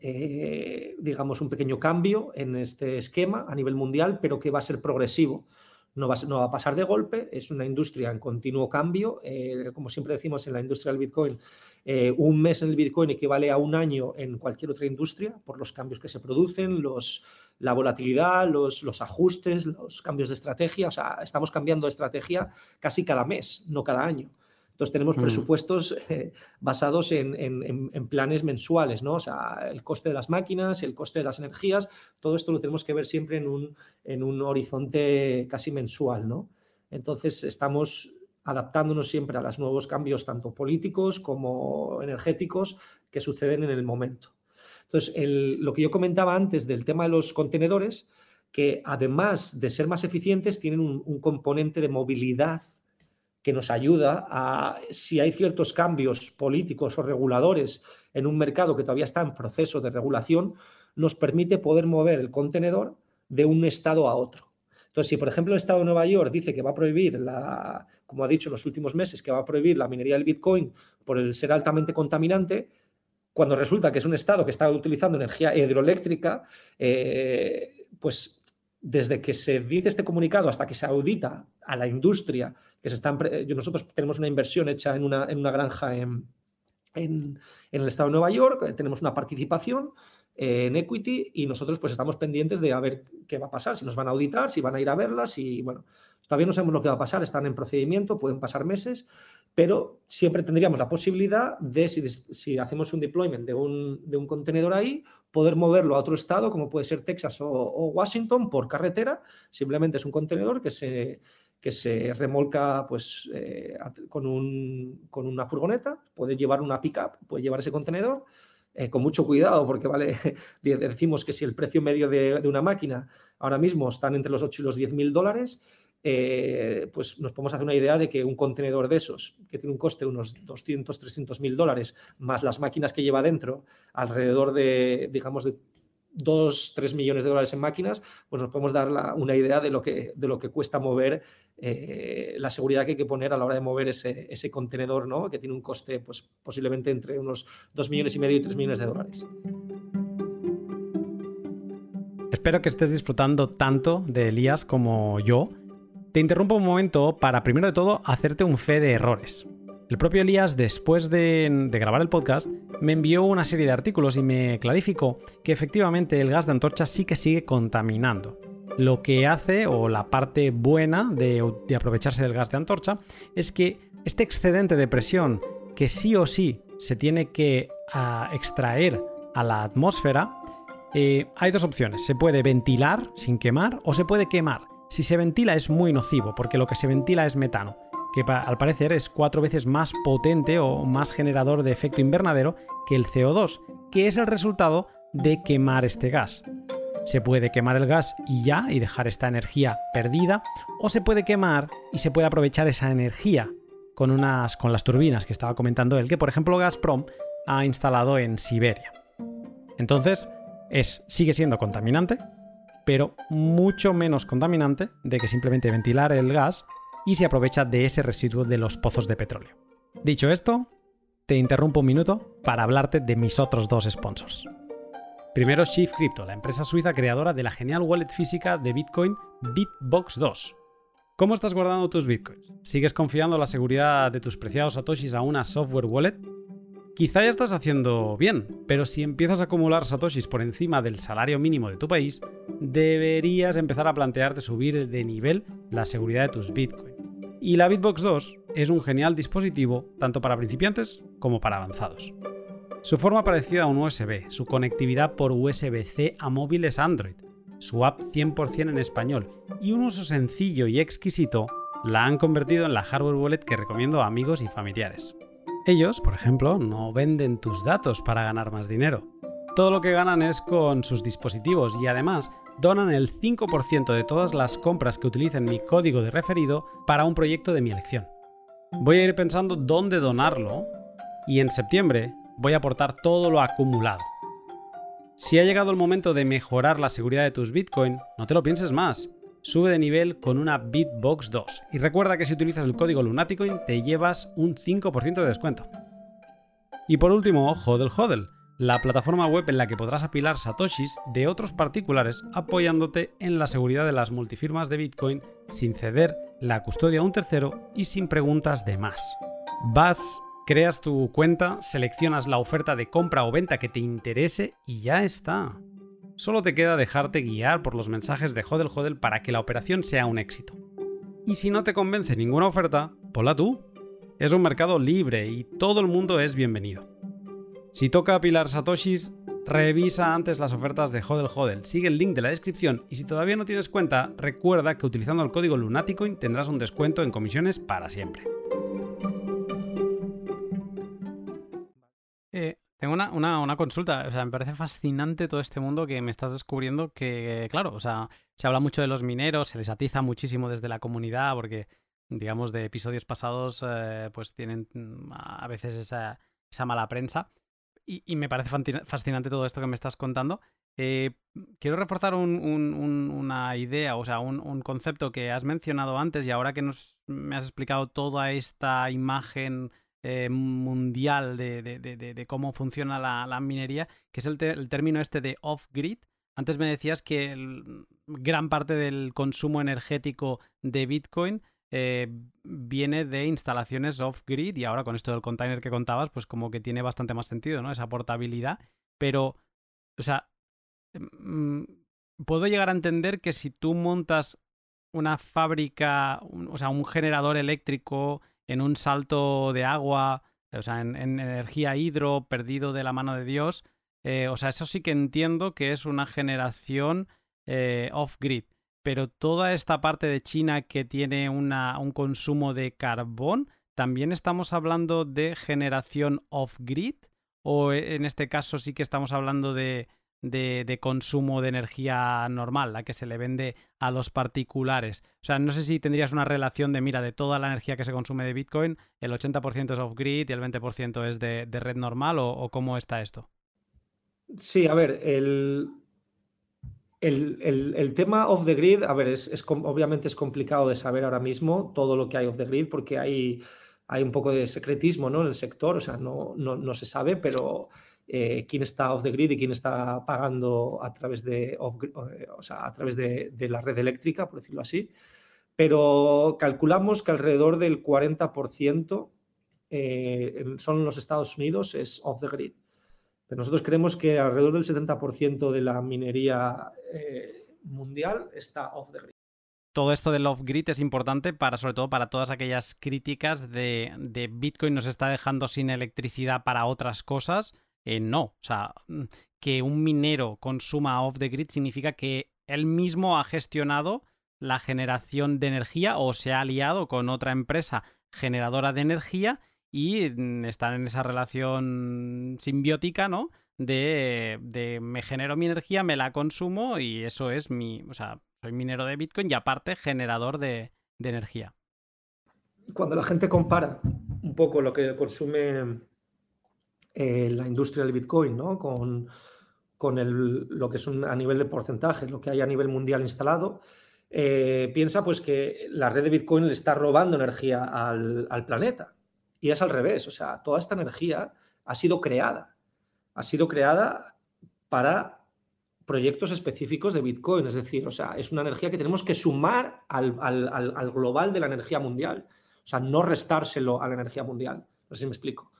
eh, digamos, un pequeño cambio en este esquema a nivel mundial, pero que va a ser progresivo. No va, a pasar de golpe, es una industria en continuo cambio. Eh, como siempre decimos en la industria del Bitcoin, eh, un mes en el Bitcoin equivale a un año en cualquier otra industria por los cambios que se producen, los, la volatilidad, los, los ajustes, los cambios de estrategia. O sea, estamos cambiando de estrategia casi cada mes, no cada año. Entonces tenemos mm. presupuestos eh, basados en, planes mensuales, ¿no? O sea, el coste de las máquinas, el coste de las energías, todo esto lo tenemos que ver siempre en un, en un horizonte casi mensual, ¿no? Entonces estamos adaptándonos siempre a los nuevos cambios, tanto políticos como energéticos, que suceden en el momento. Entonces, lo que yo comentaba antes del tema de los contenedores, que además de ser más eficientes, tienen un componente de movilidad que nos ayuda a, si hay ciertos cambios políticos o reguladores en un mercado que todavía está en proceso de regulación, nos permite poder mover el contenedor de un estado a otro. Entonces, si por ejemplo el Estado de Nueva York dice que va a prohibir, la, como ha dicho en los últimos meses, que va a prohibir la minería del Bitcoin por el ser altamente contaminante, cuando resulta que es un Estado que está utilizando energía hidroeléctrica, eh, pues desde que se dice este comunicado hasta que se audita a la industria, que se están, nosotros tenemos una inversión hecha en una, en una granja en, en, el estado de Nueva York, tenemos una participación eh, en equity y nosotros pues estamos pendientes de a ver qué va a pasar, si nos van a auditar, si van a ir a verlas y bueno, todavía no sabemos lo que va a pasar, están en procedimiento, pueden pasar meses, pero siempre tendríamos la posibilidad de, si, hacemos un deployment de un, contenedor ahí, poder moverlo a otro estado, como puede ser Texas o, Washington, por carretera. Simplemente es un contenedor que se, remolca pues, eh, con, una furgoneta, puede llevar una pickup, puede llevar ese contenedor. Eh, con mucho cuidado, porque vale, *laughs* decimos que si el precio medio de, de, una máquina ahora mismo están entre los 8 y los 10 mil dólares, eh, pues nos podemos hacer una idea de que un contenedor de esos, que tiene un coste de unos 200, 300 mil dólares, más las máquinas que lleva dentro, alrededor de, digamos, de 2, 3 millones de dólares en máquinas, pues nos podemos dar una idea de lo que, de lo que cuesta mover eh, la seguridad que hay que poner a la hora de mover ese, ese contenedor, ¿no? que tiene un coste pues, posiblemente entre unos 2 millones y medio y 3 millones de dólares. Espero que estés disfrutando tanto de Elías como yo te interrumpo un momento para, primero de todo, hacerte un fe de errores. El propio Elías, después de, grabar el podcast, me envió una serie de artículos y me clarificó que efectivamente el gas de antorcha sí que sigue contaminando. Lo que hace, o la parte buena de, aprovecharse del gas de antorcha, es que este excedente de presión que sí o sí se tiene que extraer a la atmósfera, eh, hay dos opciones. Se puede ventilar sin quemar o se puede quemar. Si se ventila es muy nocivo, porque lo que se ventila es metano, que al parecer es cuatro veces más potente o más generador de efecto invernadero que el CO2, que es el resultado de quemar este gas. Se puede quemar el gas y ya, y dejar esta energía perdida, o se puede quemar y se puede aprovechar esa energía con, unas, con las turbinas que estaba comentando él, que por ejemplo Gazprom ha instalado en Siberia. Entonces, es, sigue siendo contaminante, pero mucho menos contaminante de que simplemente ventilar el gas y se aprovecha de ese residuo de los pozos de petróleo. Dicho esto, te interrumpo un minuto para hablarte de mis otros dos sponsors. Primero, Shift Crypto, la empresa suiza creadora de la genial wallet física de Bitcoin Bitbox 2. ¿Cómo estás guardando tus bitcoins? ¿Sigues confiando la seguridad de tus preciados satoshis a una software wallet? Quizá ya estás haciendo bien, pero si empiezas a acumular satoshis por encima del salario mínimo de tu país, deberías empezar a plantearte subir de nivel la seguridad de tus bitcoins. Y la Bitbox 2 es un genial dispositivo tanto para principiantes como para avanzados. Su forma parecida a un USB, su conectividad por USB-C a móviles Android, su app 100% en español y un uso sencillo y exquisito la han convertido en la hardware wallet que recomiendo a amigos y familiares. Ellos, por ejemplo, no venden tus datos para ganar más dinero. Todo lo que ganan es con sus dispositivos y además donan el 5% de todas las compras que utilicen mi código de referido para un proyecto de mi elección. Voy a ir pensando dónde donarlo y en septiembre voy a aportar todo lo acumulado. Si ha llegado el momento de mejorar la seguridad de tus Bitcoin, no te lo pienses más sube de nivel con una Bitbox 2. Y recuerda que si utilizas el código Lunaticoin te llevas un 5% de descuento. Y por último, Hodel Hodel, la plataforma web en la que podrás apilar satoshis de otros particulares apoyándote en la seguridad de las multifirmas de Bitcoin sin ceder la custodia a un tercero y sin preguntas de más. Vas, creas tu cuenta, seleccionas la oferta de compra o venta que te interese y ya está solo te queda dejarte guiar por los mensajes de Hodel Hodel para que la operación sea un éxito. Y si no te convence ninguna oferta, ponla tú. Es un mercado libre y todo el mundo es bienvenido. Si toca apilar satoshis, revisa antes las ofertas de Hodel Hodel, sigue el link de la descripción y si todavía no tienes cuenta, recuerda que utilizando el código Lunaticoin tendrás un descuento en comisiones para siempre. Eh, tengo una, una, consulta, o sea, me parece fascinante todo este mundo que me estás descubriendo que, claro, o sea, se habla mucho de los mineros, se les atiza muchísimo desde la comunidad porque, digamos, de episodios pasados, eh, pues tienen mm, a veces esa, mala prensa. Y, me parece fascinante todo esto que me estás contando. Eh, quiero reforzar una idea, o sea, un, concepto que has mencionado antes y ahora que nos, me has explicado toda esta imagen eh, mundial de, cómo funciona la, minería, que es el, término este de off-grid. Antes me decías que gran parte del consumo energético de Bitcoin eh, viene de instalaciones off-grid y ahora con esto del container que contabas, pues como que tiene bastante más sentido, ¿no? Esa portabilidad. Pero, o sea, mm, puedo llegar a entender que si tú montas una fábrica, o sea, un generador eléctrico en un salto de agua, o sea, en, energía hidro perdido de la mano de Dios. Eh, o sea, eso sí que entiendo que es una generación eh, off-grid. Pero toda esta parte de China que tiene un consumo de carbón, ¿también estamos hablando de generación off-grid? ¿O en este caso sí que estamos hablando de, de, consumo de energía normal, la que se le vende a los particulares. O sea, no sé si tendrías una relación de, mira, de toda la energía que se consume de Bitcoin, el 80% es off-grid y el 20% es de, red normal, o, cómo está esto? Sí, a ver, el, el, tema off the grid, a ver, es, obviamente es complicado de saber ahora mismo todo lo que hay off the grid porque hay, hay un poco de secretismo ¿no? en el sector, o sea, no, no, no se sabe, pero eh, quién está off the grid y quién está pagando a través de, eh, a través de, la red eléctrica, por decirlo así. Pero calculamos que alrededor del 40% eh, son los Estados Unidos es off the grid. Pero nosotros creemos que alrededor del 70% de la minería mundial está off the grid todo esto del off-grid es importante para, sobre todo, para todas aquellas críticas de, de, Bitcoin nos está dejando sin electricidad para otras cosas. Eh, no, o sea, mm, que un minero consuma off the grid significa que él mismo ha gestionado la generación de energía o se ha aliado con otra empresa generadora de energía y mm, están en esa relación simbiótica, ¿no? De, de, me genero mi energía, me la consumo y eso es mi, o sea, soy minero de Bitcoin y aparte generador de, energía. Cuando la gente compara un poco lo que consume eh, la industria del Bitcoin, ¿no? Con, con el, lo que es a nivel de porcentaje, lo que hay a nivel mundial instalado, eh, piensa pues que la red de Bitcoin le está robando energía al, al, planeta. Y es al revés, o sea, toda esta energía ha sido creada. Ha sido creada para proyectos específicos de Bitcoin, es decir, o sea, es una energía que tenemos que sumar al, al, al global de la energía mundial, o sea, no restárselo a la energía mundial. No sé si me explico.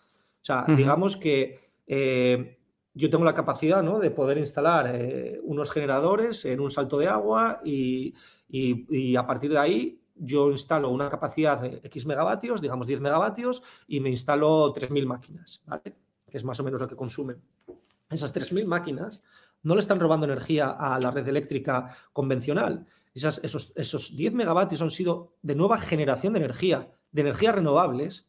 O sea, digamos que eh, yo tengo la capacidad ¿no? de poder instalar eh, unos generadores en un salto de agua y, y, a partir de ahí yo instalo una capacidad de X megavatios, digamos 10 megavatios, y me instalo 3.000 máquinas, ¿vale? que es más o menos lo que consumen. Esas 3.000 máquinas no le están robando energía a la red eléctrica convencional. Esas, esos, esos 10 megavatios han sido de nueva generación de energía, de energías renovables,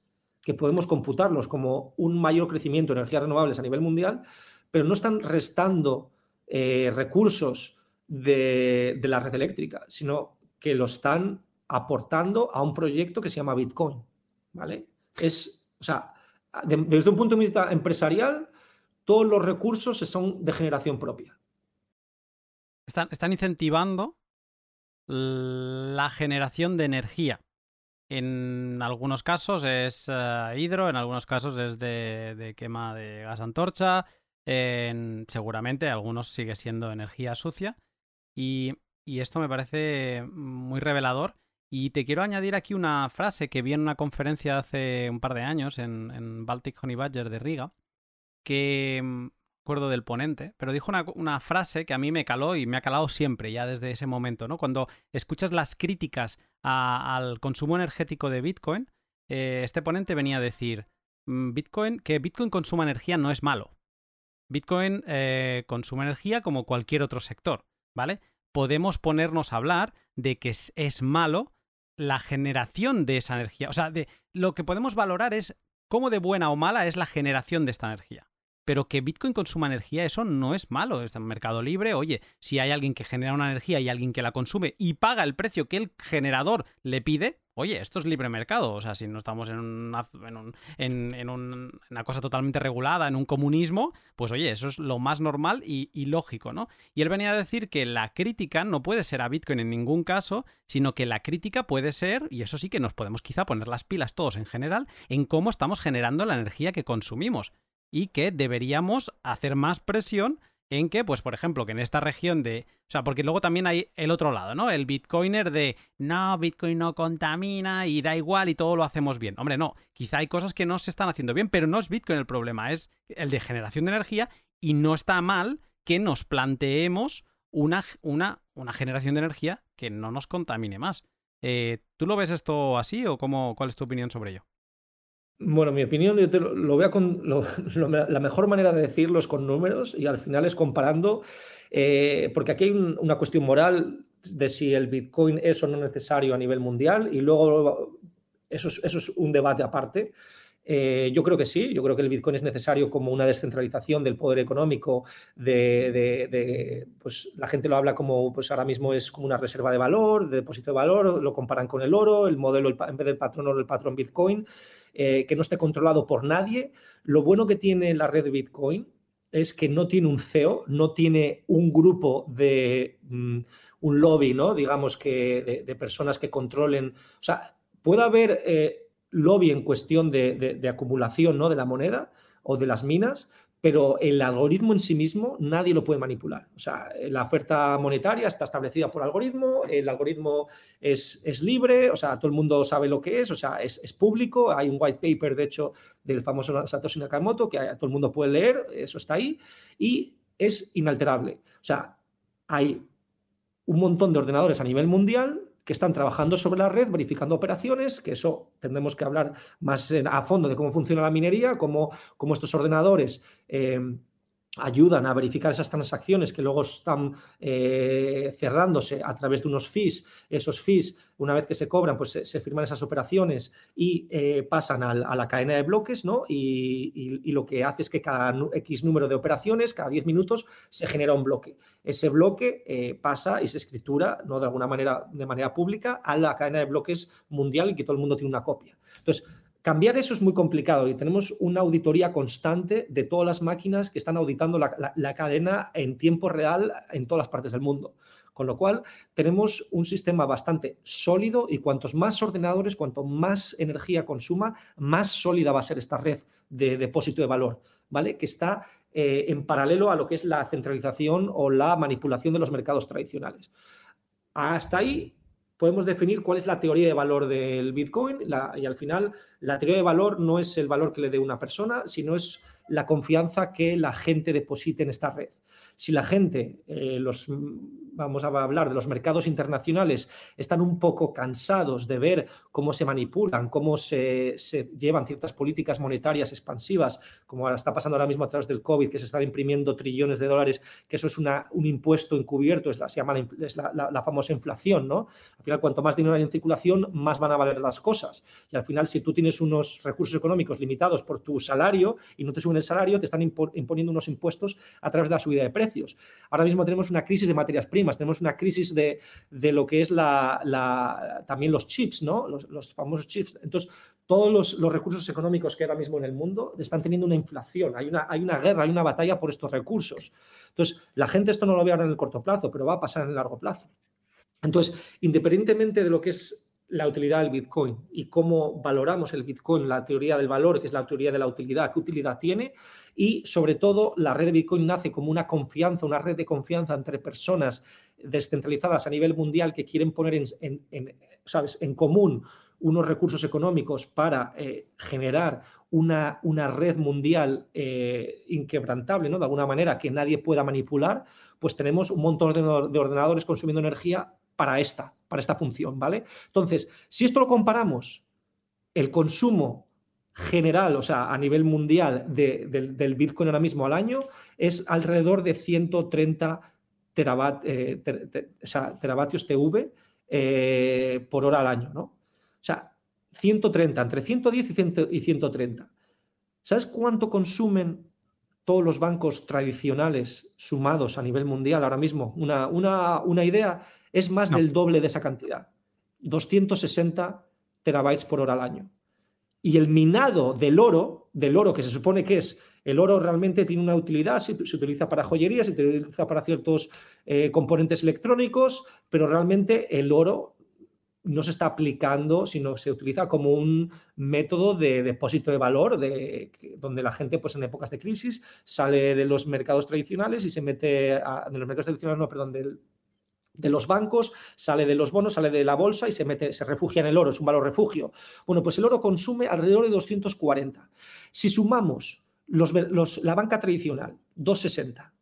que podemos computarlos como un mayor crecimiento de energías renovables a nivel mundial, pero no están restando eh, recursos de, la red eléctrica, sino que lo están aportando a un proyecto que se llama Bitcoin. ¿Vale? Es, o sea, desde un punto de vista empresarial, todos los recursos son de generación propia. Están, están incentivando la generación de energía. En algunos casos es eh, hidro, en algunos casos es de, quema de gas antorcha, en, seguramente algunos sigue siendo energía sucia. Y, esto me parece muy revelador. Y te quiero añadir aquí una frase que vi en una conferencia hace un par de años en, en Baltic Honey Badger de Riga, que mm, acuerdo del ponente, pero dijo una, frase que a mí me caló y me ha calado siempre, ya desde ese momento, ¿no? Cuando escuchas las críticas al consumo energético de Bitcoin, eh, este ponente venía a decir mm, Bitcoin, que Bitcoin consuma energía no es malo. Bitcoin eh, consume energía como cualquier otro sector, ¿vale? Podemos ponernos a hablar de que es, malo la generación de esa energía. O sea, de, lo que podemos valorar es cómo de buena o mala es la generación de esta energía. Pero que Bitcoin consuma energía, eso no es malo. Está en mercado libre, oye, si hay alguien que genera una energía y alguien que la consume y paga el precio que el generador le pide, oye, esto es libre mercado. O sea, si no estamos en una, en, una cosa totalmente regulada, en un comunismo, pues oye, eso es lo más normal y, y, lógico, ¿no? Y él venía a decir que la crítica no puede ser a Bitcoin en ningún caso, sino que la crítica puede ser, y eso sí que nos podemos quizá poner las pilas todos en general, en cómo estamos generando la energía que consumimos y que deberíamos hacer más presión en que, pues, por ejemplo, que en esta región de. O sea, porque luego también hay el otro lado, ¿no? El bitcoiner de no, Bitcoin no contamina y da igual y todo lo hacemos bien. Hombre, no, quizá hay cosas que no se están haciendo bien, pero no es Bitcoin el problema, es el de generación de energía y no está mal que nos planteemos una, una, una generación de energía que no nos contamine más. Eh, ¿Tú lo ves esto así o cómo, cuál es tu opinión sobre ello? Bueno, mi opinión, yo te lo, lo con. *laughs* la mejor manera de decirlo es con números y al final es comparando, eh, porque aquí hay una cuestión moral de si el Bitcoin es o no necesario a nivel mundial y luego eso es, eso es un debate aparte. Eh, yo creo que sí, yo creo que el Bitcoin es necesario como una descentralización del poder económico, de, pues la gente lo habla como, pues ahora mismo es como una reserva de valor, de depósito de valor, lo comparan con el oro, el modelo, en vez del patrón oro, el patrón Bitcoin, eh, que no esté controlado por nadie. Lo bueno que tiene la red de Bitcoin es que no tiene un CEO, no tiene un grupo de mm, un lobby, ¿no? Digamos que de, personas que controlen. O sea, puede haber eh, lobby en cuestión de, acumulación ¿no? de la moneda o de las minas, pero el algoritmo en sí mismo nadie lo puede manipular. O sea, la oferta monetaria está establecida por algoritmo, el algoritmo es, es libre, o sea, todo el mundo sabe lo que es, o sea, es, es, público. Hay un white paper, de hecho, del famoso Satoshi Nakamoto, que todo el mundo puede leer, eso está ahí, y es inalterable. O sea, hay un montón de ordenadores a nivel mundial que están trabajando sobre la red, verificando operaciones, que eso tendremos que hablar más a fondo de cómo funciona la minería, cómo, cómo estos ordenadores em, ayudan a verificar esas transacciones que luego están eh, cerrándose a través de unos fees. Esos fees, una vez que se cobran, pues se, firman esas operaciones y eh, pasan a, la cadena de bloques, ¿no? Y, lo que hace es que cada X número de operaciones, cada 10 minutos, se genera un bloque. Ese bloque eh, pasa y se escritura, ¿no? De alguna manera, de manera pública, a la cadena de bloques mundial y que todo el mundo tiene una copia. Entonces, Cambiar eso es muy complicado y tenemos una auditoría constante de todas las máquinas que están auditando la, cadena en tiempo real en todas las partes del mundo. Con lo cual, tenemos un sistema bastante sólido y cuantos más ordenadores, cuanto más energía consuma, más sólida va a ser esta red de depósito de valor, ¿vale? Que está eh, en paralelo a lo que es la centralización o la manipulación de los mercados tradicionales. Hasta ahí podemos definir cuál es la teoría de valor del Bitcoin y al final la teoría de valor no es el valor que le dé una persona, sino es la confianza que la gente deposite en esta red. Si la gente, eh, los vamos a hablar de los mercados internacionales, están un poco cansados de ver cómo se manipulan, cómo se, llevan ciertas políticas monetarias expansivas, como ahora está pasando ahora mismo a través del COVID, que se están imprimiendo trillones de dólares, que eso es una, un impuesto encubierto, es la, se llama la, la, famosa inflación, ¿no? Al final, cuanto más dinero hay en circulación, más van a valer las cosas. Y al final, si tú tienes unos recursos económicos limitados por tu salario y no te suben el salario, te están imponiendo unos impuestos a través de la subida de precios. Ahora mismo tenemos una crisis de materias primas tenemos una crisis de, lo que es la, también los chips, ¿no? Los, famosos chips. Entonces, todos los, recursos económicos que ahora mismo en el mundo están teniendo una inflación, hay una, hay una guerra, hay una batalla por estos recursos. Entonces, la gente esto no lo ve ahora en el corto plazo, pero va a pasar en el largo plazo. Entonces, independientemente de lo que es la utilidad del Bitcoin y cómo valoramos el Bitcoin, la teoría del valor, que es la teoría de la utilidad, qué utilidad tiene, y sobre todo la red de Bitcoin nace como una confianza, una red de confianza entre personas descentralizadas a nivel mundial que quieren poner en, ¿sabes? en común unos recursos económicos para eh, generar una, una, red mundial eh, inquebrantable, ¿no? de alguna manera que nadie pueda manipular, pues tenemos un montón de ordenadores consumiendo energía para esta, para esta función, ¿vale? Entonces, si esto lo comparamos, el consumo general, o sea, a nivel mundial del Bitcoin ahora mismo al año, es alrededor de 130 eh, teravatios TV eh, por hora al año, ¿no? O sea, 130, entre 110 y, 130. ¿Sabes cuánto consumen todos los bancos tradicionales sumados a nivel mundial ahora mismo? Una, una, una idea es más del doble de esa cantidad. 260 terabytes por hora al año. Y el minado del oro, del oro que se supone que es, el oro realmente tiene una utilidad, se, utiliza para joyería, se utiliza para ciertos eh, componentes electrónicos, pero realmente el oro no se está aplicando, sino se utiliza como un método de depósito de valor, de, donde la gente, pues en épocas de crisis, sale de los mercados tradicionales y se mete a, de los mercados tradicionales, no, perdón, del, de los bancos, sale de los bonos, sale de la bolsa y se mete, se refugia en el oro, es un valor refugio. Bueno, pues el oro consume alrededor de 240. Si sumamos los, la banca tradicional, 260,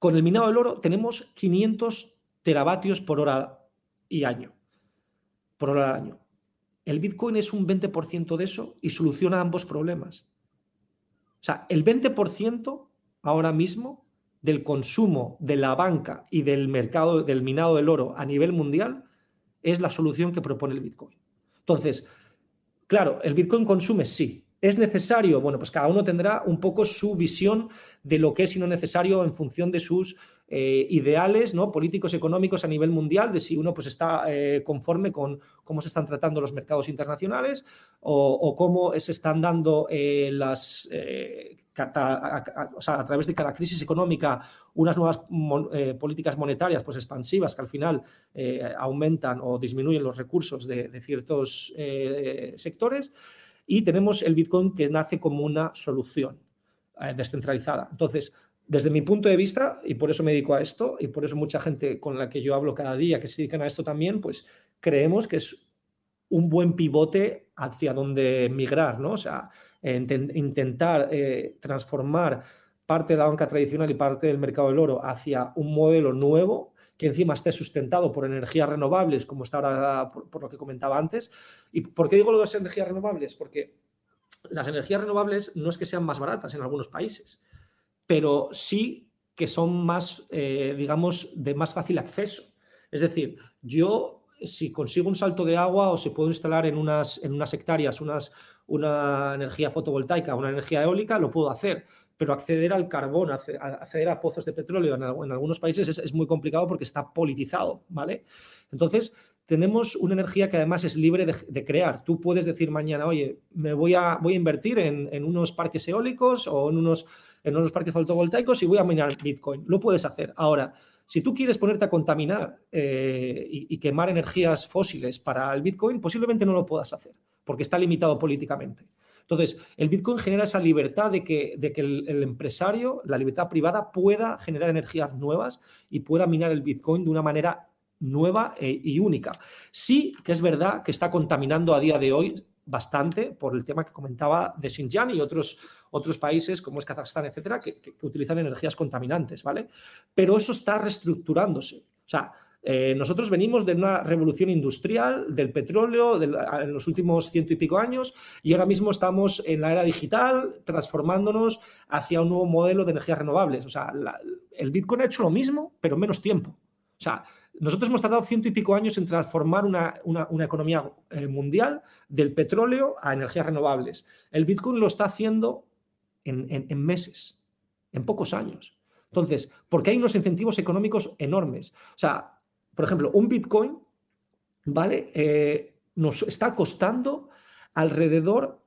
con el minado del oro tenemos 500 teravatios por hora y año. Por al año. El Bitcoin es un 20% de eso y soluciona ambos problemas. O sea, el 20% ahora mismo del consumo de la banca y del mercado del minado del oro a nivel mundial es la solución que propone el Bitcoin. Entonces, claro, el Bitcoin consume sí. ¿Es necesario? Bueno, pues cada uno tendrá un poco su visión de lo que es y no necesario en función de sus eh, ideales ¿no? políticos económicos a nivel mundial, de si uno pues, está eh, conforme con cómo se están tratando los mercados internacionales o, cómo se están dando eh, las a, través de cada crisis económica unas nuevas políticas monetarias pues expansivas que al final aumentan o disminuyen los recursos de, ciertos sectores y tenemos el Bitcoin que nace como una solución descentralizada. Entonces, desde mi punto de vista, y por eso me dedico a esto, y por eso mucha gente con la que yo hablo cada día que se dedican a esto también, pues creemos que es un buen pivote hacia donde migrar, ¿no? O sea, intentar eh, transformar parte de la banca tradicional y parte del mercado del oro hacia un modelo nuevo que encima esté sustentado por energías renovables, como está ahora por, lo que comentaba antes. ¿Y por qué digo lo de las energías renovables? Porque las energías renovables no es que sean más baratas en algunos países, pero sí que son más, eh, digamos, de más fácil acceso. Es decir, yo si consigo un salto de agua o si puedo instalar en unas, en unas hectáreas unas, una energía fotovoltaica, una energía eólica, lo puedo hacer. Pero acceder al carbón, acceder a pozos de petróleo en, algunos países es, muy complicado porque está politizado, ¿vale? Entonces, tenemos una energía que además es libre de, crear. Tú puedes decir mañana, oye, me voy a, voy a invertir en, unos parques eólicos o en unos, en unos parques fotovoltaicos y voy a minar Bitcoin. Lo puedes hacer. Ahora, si tú quieres ponerte a contaminar eh, y, quemar energías fósiles para el Bitcoin, posiblemente no lo puedas hacer, porque está limitado políticamente. Entonces, el Bitcoin genera esa libertad de que, de que el, empresario, la libertad privada, pueda generar energías nuevas y pueda minar el Bitcoin de una manera nueva e, y única. Sí que es verdad que está contaminando a día de hoy bastante por el tema que comentaba de Xinjiang y otros, otros países como es Kazajstán, etcétera, que, utilizan energías contaminantes, ¿vale? Pero eso está reestructurándose. O sea, eh, nosotros venimos de una revolución industrial del petróleo en los últimos ciento y pico años y ahora mismo estamos en la era digital transformándonos hacia un nuevo modelo de energías renovables. O sea, el Bitcoin ha hecho lo mismo, pero menos tiempo. O sea, nosotros hemos tardado ciento y pico años en transformar una, economía eh, mundial del petróleo a energías renovables. El Bitcoin lo está haciendo en, meses, en pocos años. Entonces, porque hay unos incentivos económicos enormes. O sea, por ejemplo, un Bitcoin, ¿vale? Eh, nos está costando alrededor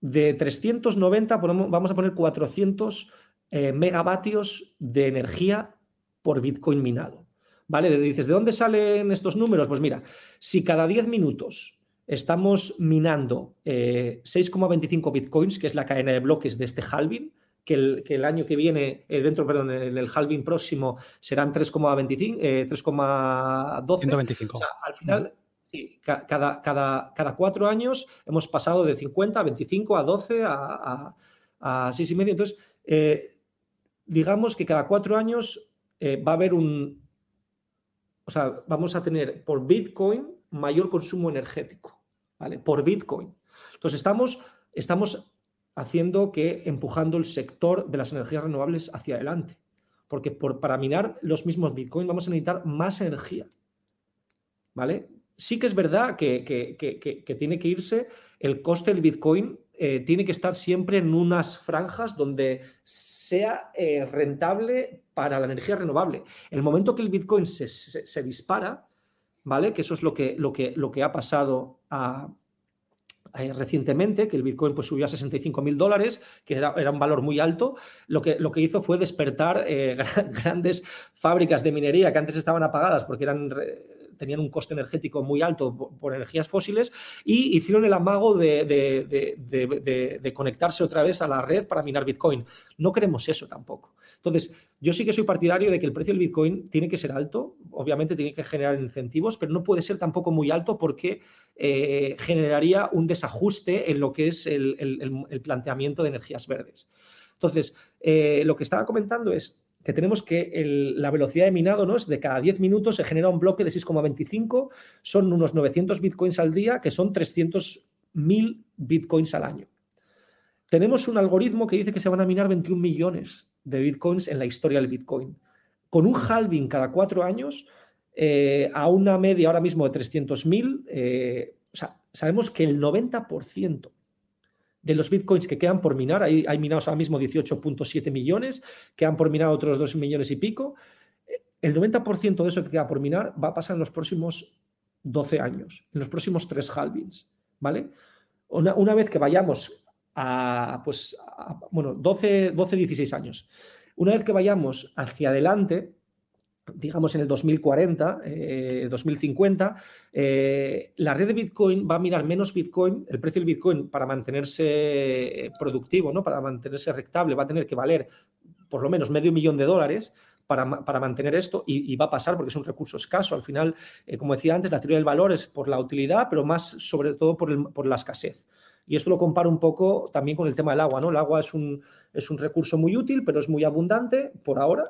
de 390, vamos a poner 400 eh, megavatios de energía por Bitcoin minado. ¿Vale? Dices, ¿de dónde salen estos números? Pues mira, si cada 10 minutos estamos minando 6,25 eh, bitcoins, que es la cadena de bloques de este halving, que el, que el año que viene, eh, dentro, perdón, en el halving próximo serán 3,25, 3,12. 125. O sea, al final, cada, cada, cada cuatro años hemos pasado de 50 a 25 a 12 a, a, a 6,5. Entonces, eh, digamos que cada cuatro años va a haber un, o sea, vamos a tener por Bitcoin mayor consumo energético, Por Bitcoin. Entonces, estamos, estamos haciendo que empujando el sector de las energías renovables hacia adelante. Porque por, para minar los mismos Bitcoin vamos a necesitar más energía. ¿Vale? Sí que es verdad que, que tiene que irse el coste del Bitcoin eh, tiene que estar siempre en unas franjas donde sea eh, rentable para la energía renovable. En el momento que el Bitcoin se, dispara, ¿vale? Que eso es lo que, lo que, lo que ha pasado recientemente, que el Bitcoin pues, subió a 65 mil dólares, que era, un valor muy alto, lo que, lo que hizo fue despertar eh, *laughs* grandes fábricas de minería que antes estaban apagadas porque eran tenían un coste energético muy alto por, energías fósiles y hicieron el amago de, conectarse otra vez a la red para minar Bitcoin. No queremos eso tampoco. Entonces, yo sí que soy partidario de que el precio del Bitcoin tiene que ser alto, obviamente tiene que generar incentivos, pero no puede ser tampoco muy alto porque eh, generaría un desajuste en lo que es el, planteamiento de energías verdes. Entonces, eh, lo que estaba comentando es, que tenemos que la velocidad de minado ¿no? es de cada 10 minutos se genera un bloque de 6,25, son unos 900 bitcoins al día, que son 300.000 bitcoins al año. Tenemos un algoritmo que dice que se van a minar 21 millones de bitcoins en la historia del bitcoin. Con un halving cada cuatro años, eh, a una media ahora mismo de 300.000, eh, sabemos que el 90% de los bitcoins que quedan por minar, hay, hay minados ahora mismo 18.7 millones, quedan por minar otros 2 millones y pico. El 90% de eso que queda por minar va a pasar en los próximos 12 años, en los próximos tres halvings, ¿vale? Una, vez que vayamos a, pues, bueno, 12, 12, 16 años, una vez que vayamos hacia adelante, digamos en el 2040, 2050, eh, eh, la red de Bitcoin va a mirar menos Bitcoin, el precio del Bitcoin para mantenerse productivo, ¿no? para mantenerse rectable, va a tener que valer por lo menos medio millón de dólares para, mantener esto y, va a pasar porque es un recurso escaso. Al final, eh, como decía antes, la teoría del valor es por la utilidad, pero más sobre todo por, por la escasez. Y esto lo comparo un poco también con el tema del agua, ¿no? El agua es un, es un recurso muy útil, pero es muy abundante por ahora,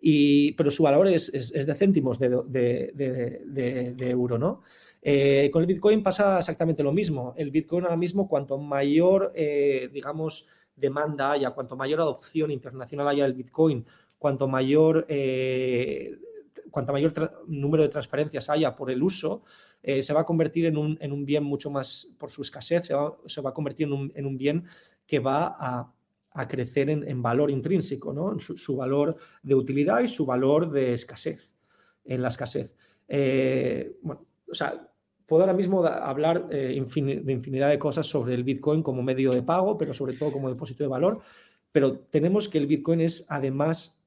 y, pero su valor es, de céntimos de, de, euro, ¿no? Eh, con el Bitcoin pasa exactamente lo mismo. El Bitcoin ahora mismo, cuanto mayor, eh, digamos, demanda haya, cuanto mayor adopción internacional haya del Bitcoin, cuanto mayor, eh, cuanto mayor número de transferencias haya por el uso, eh, se va a convertir en un, en un, bien mucho más, por su escasez, se va, se va a convertir en un, en un, bien que va a, a crecer en, valor intrínseco, ¿no? en su, valor de utilidad y su valor de escasez, en la escasez. Eh, bueno, o sea, puedo ahora mismo hablar de infinidad de cosas sobre el Bitcoin como medio de pago, pero sobre todo como depósito de valor, pero tenemos que el Bitcoin es, además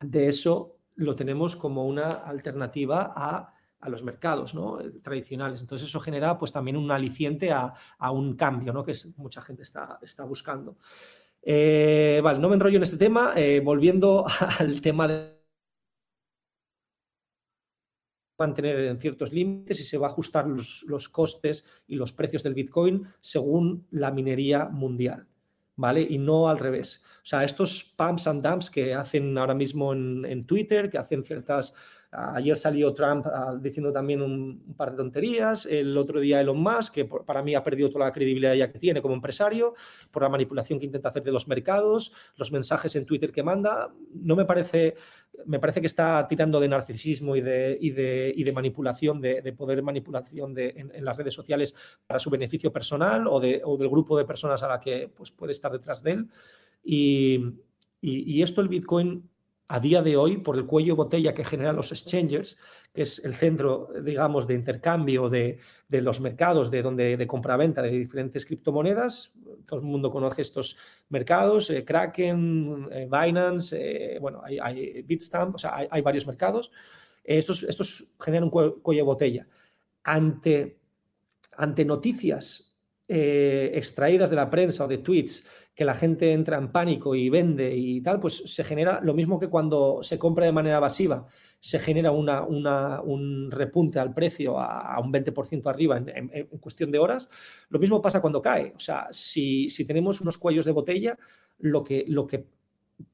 de eso, lo tenemos como una alternativa a, los mercados ¿no? tradicionales. Entonces eso genera pues también un aliciente a, un cambio ¿no? que mucha gente está, buscando. Eh, vale, no me enrollo en este tema. Eh, volviendo *laughs* al tema de mantener en ciertos límites y se va a ajustar los, costes y los precios del Bitcoin según la minería mundial, ¿vale? Y no al revés. O sea, estos pumps and dumps que hacen ahora mismo en Twitter, que hacen ciertas Ayer salió Trump ah, diciendo también un, par de tonterías. El otro día Elon Musk, que para mí ha perdido toda la credibilidad ya que tiene como empresario, por la manipulación que intenta hacer de los mercados, los mensajes en Twitter que manda. No me parece, me parece que está tirando de narcisismo y de, y de, y de manipulación, de, de, poder manipulación de, en, las redes sociales para su beneficio personal o, de, o del grupo de personas a la que pues, puede estar detrás de él. Y, esto el Bitcoin a día de hoy, por el cuello botella que generan los exchangers, que es el centro, digamos, de intercambio de, los mercados de, donde, de compra-venta de diferentes criptomonedas. Todo el mundo conoce estos mercados, eh, Kraken, eh, Binance, eh, bueno, hay, Bitstamp, o sea, hay, varios mercados. estos, estos generan un cuello, botella. Ante, ante noticias extraídas de la prensa o de tweets que la gente entra en pánico y vende y tal, pues se genera lo mismo que cuando se compra de manera evasiva, se genera una, un repunte al precio a, un 20% arriba en, cuestión de horas. Lo mismo pasa cuando cae. O sea, si, tenemos unos cuellos de botella, lo que, lo que,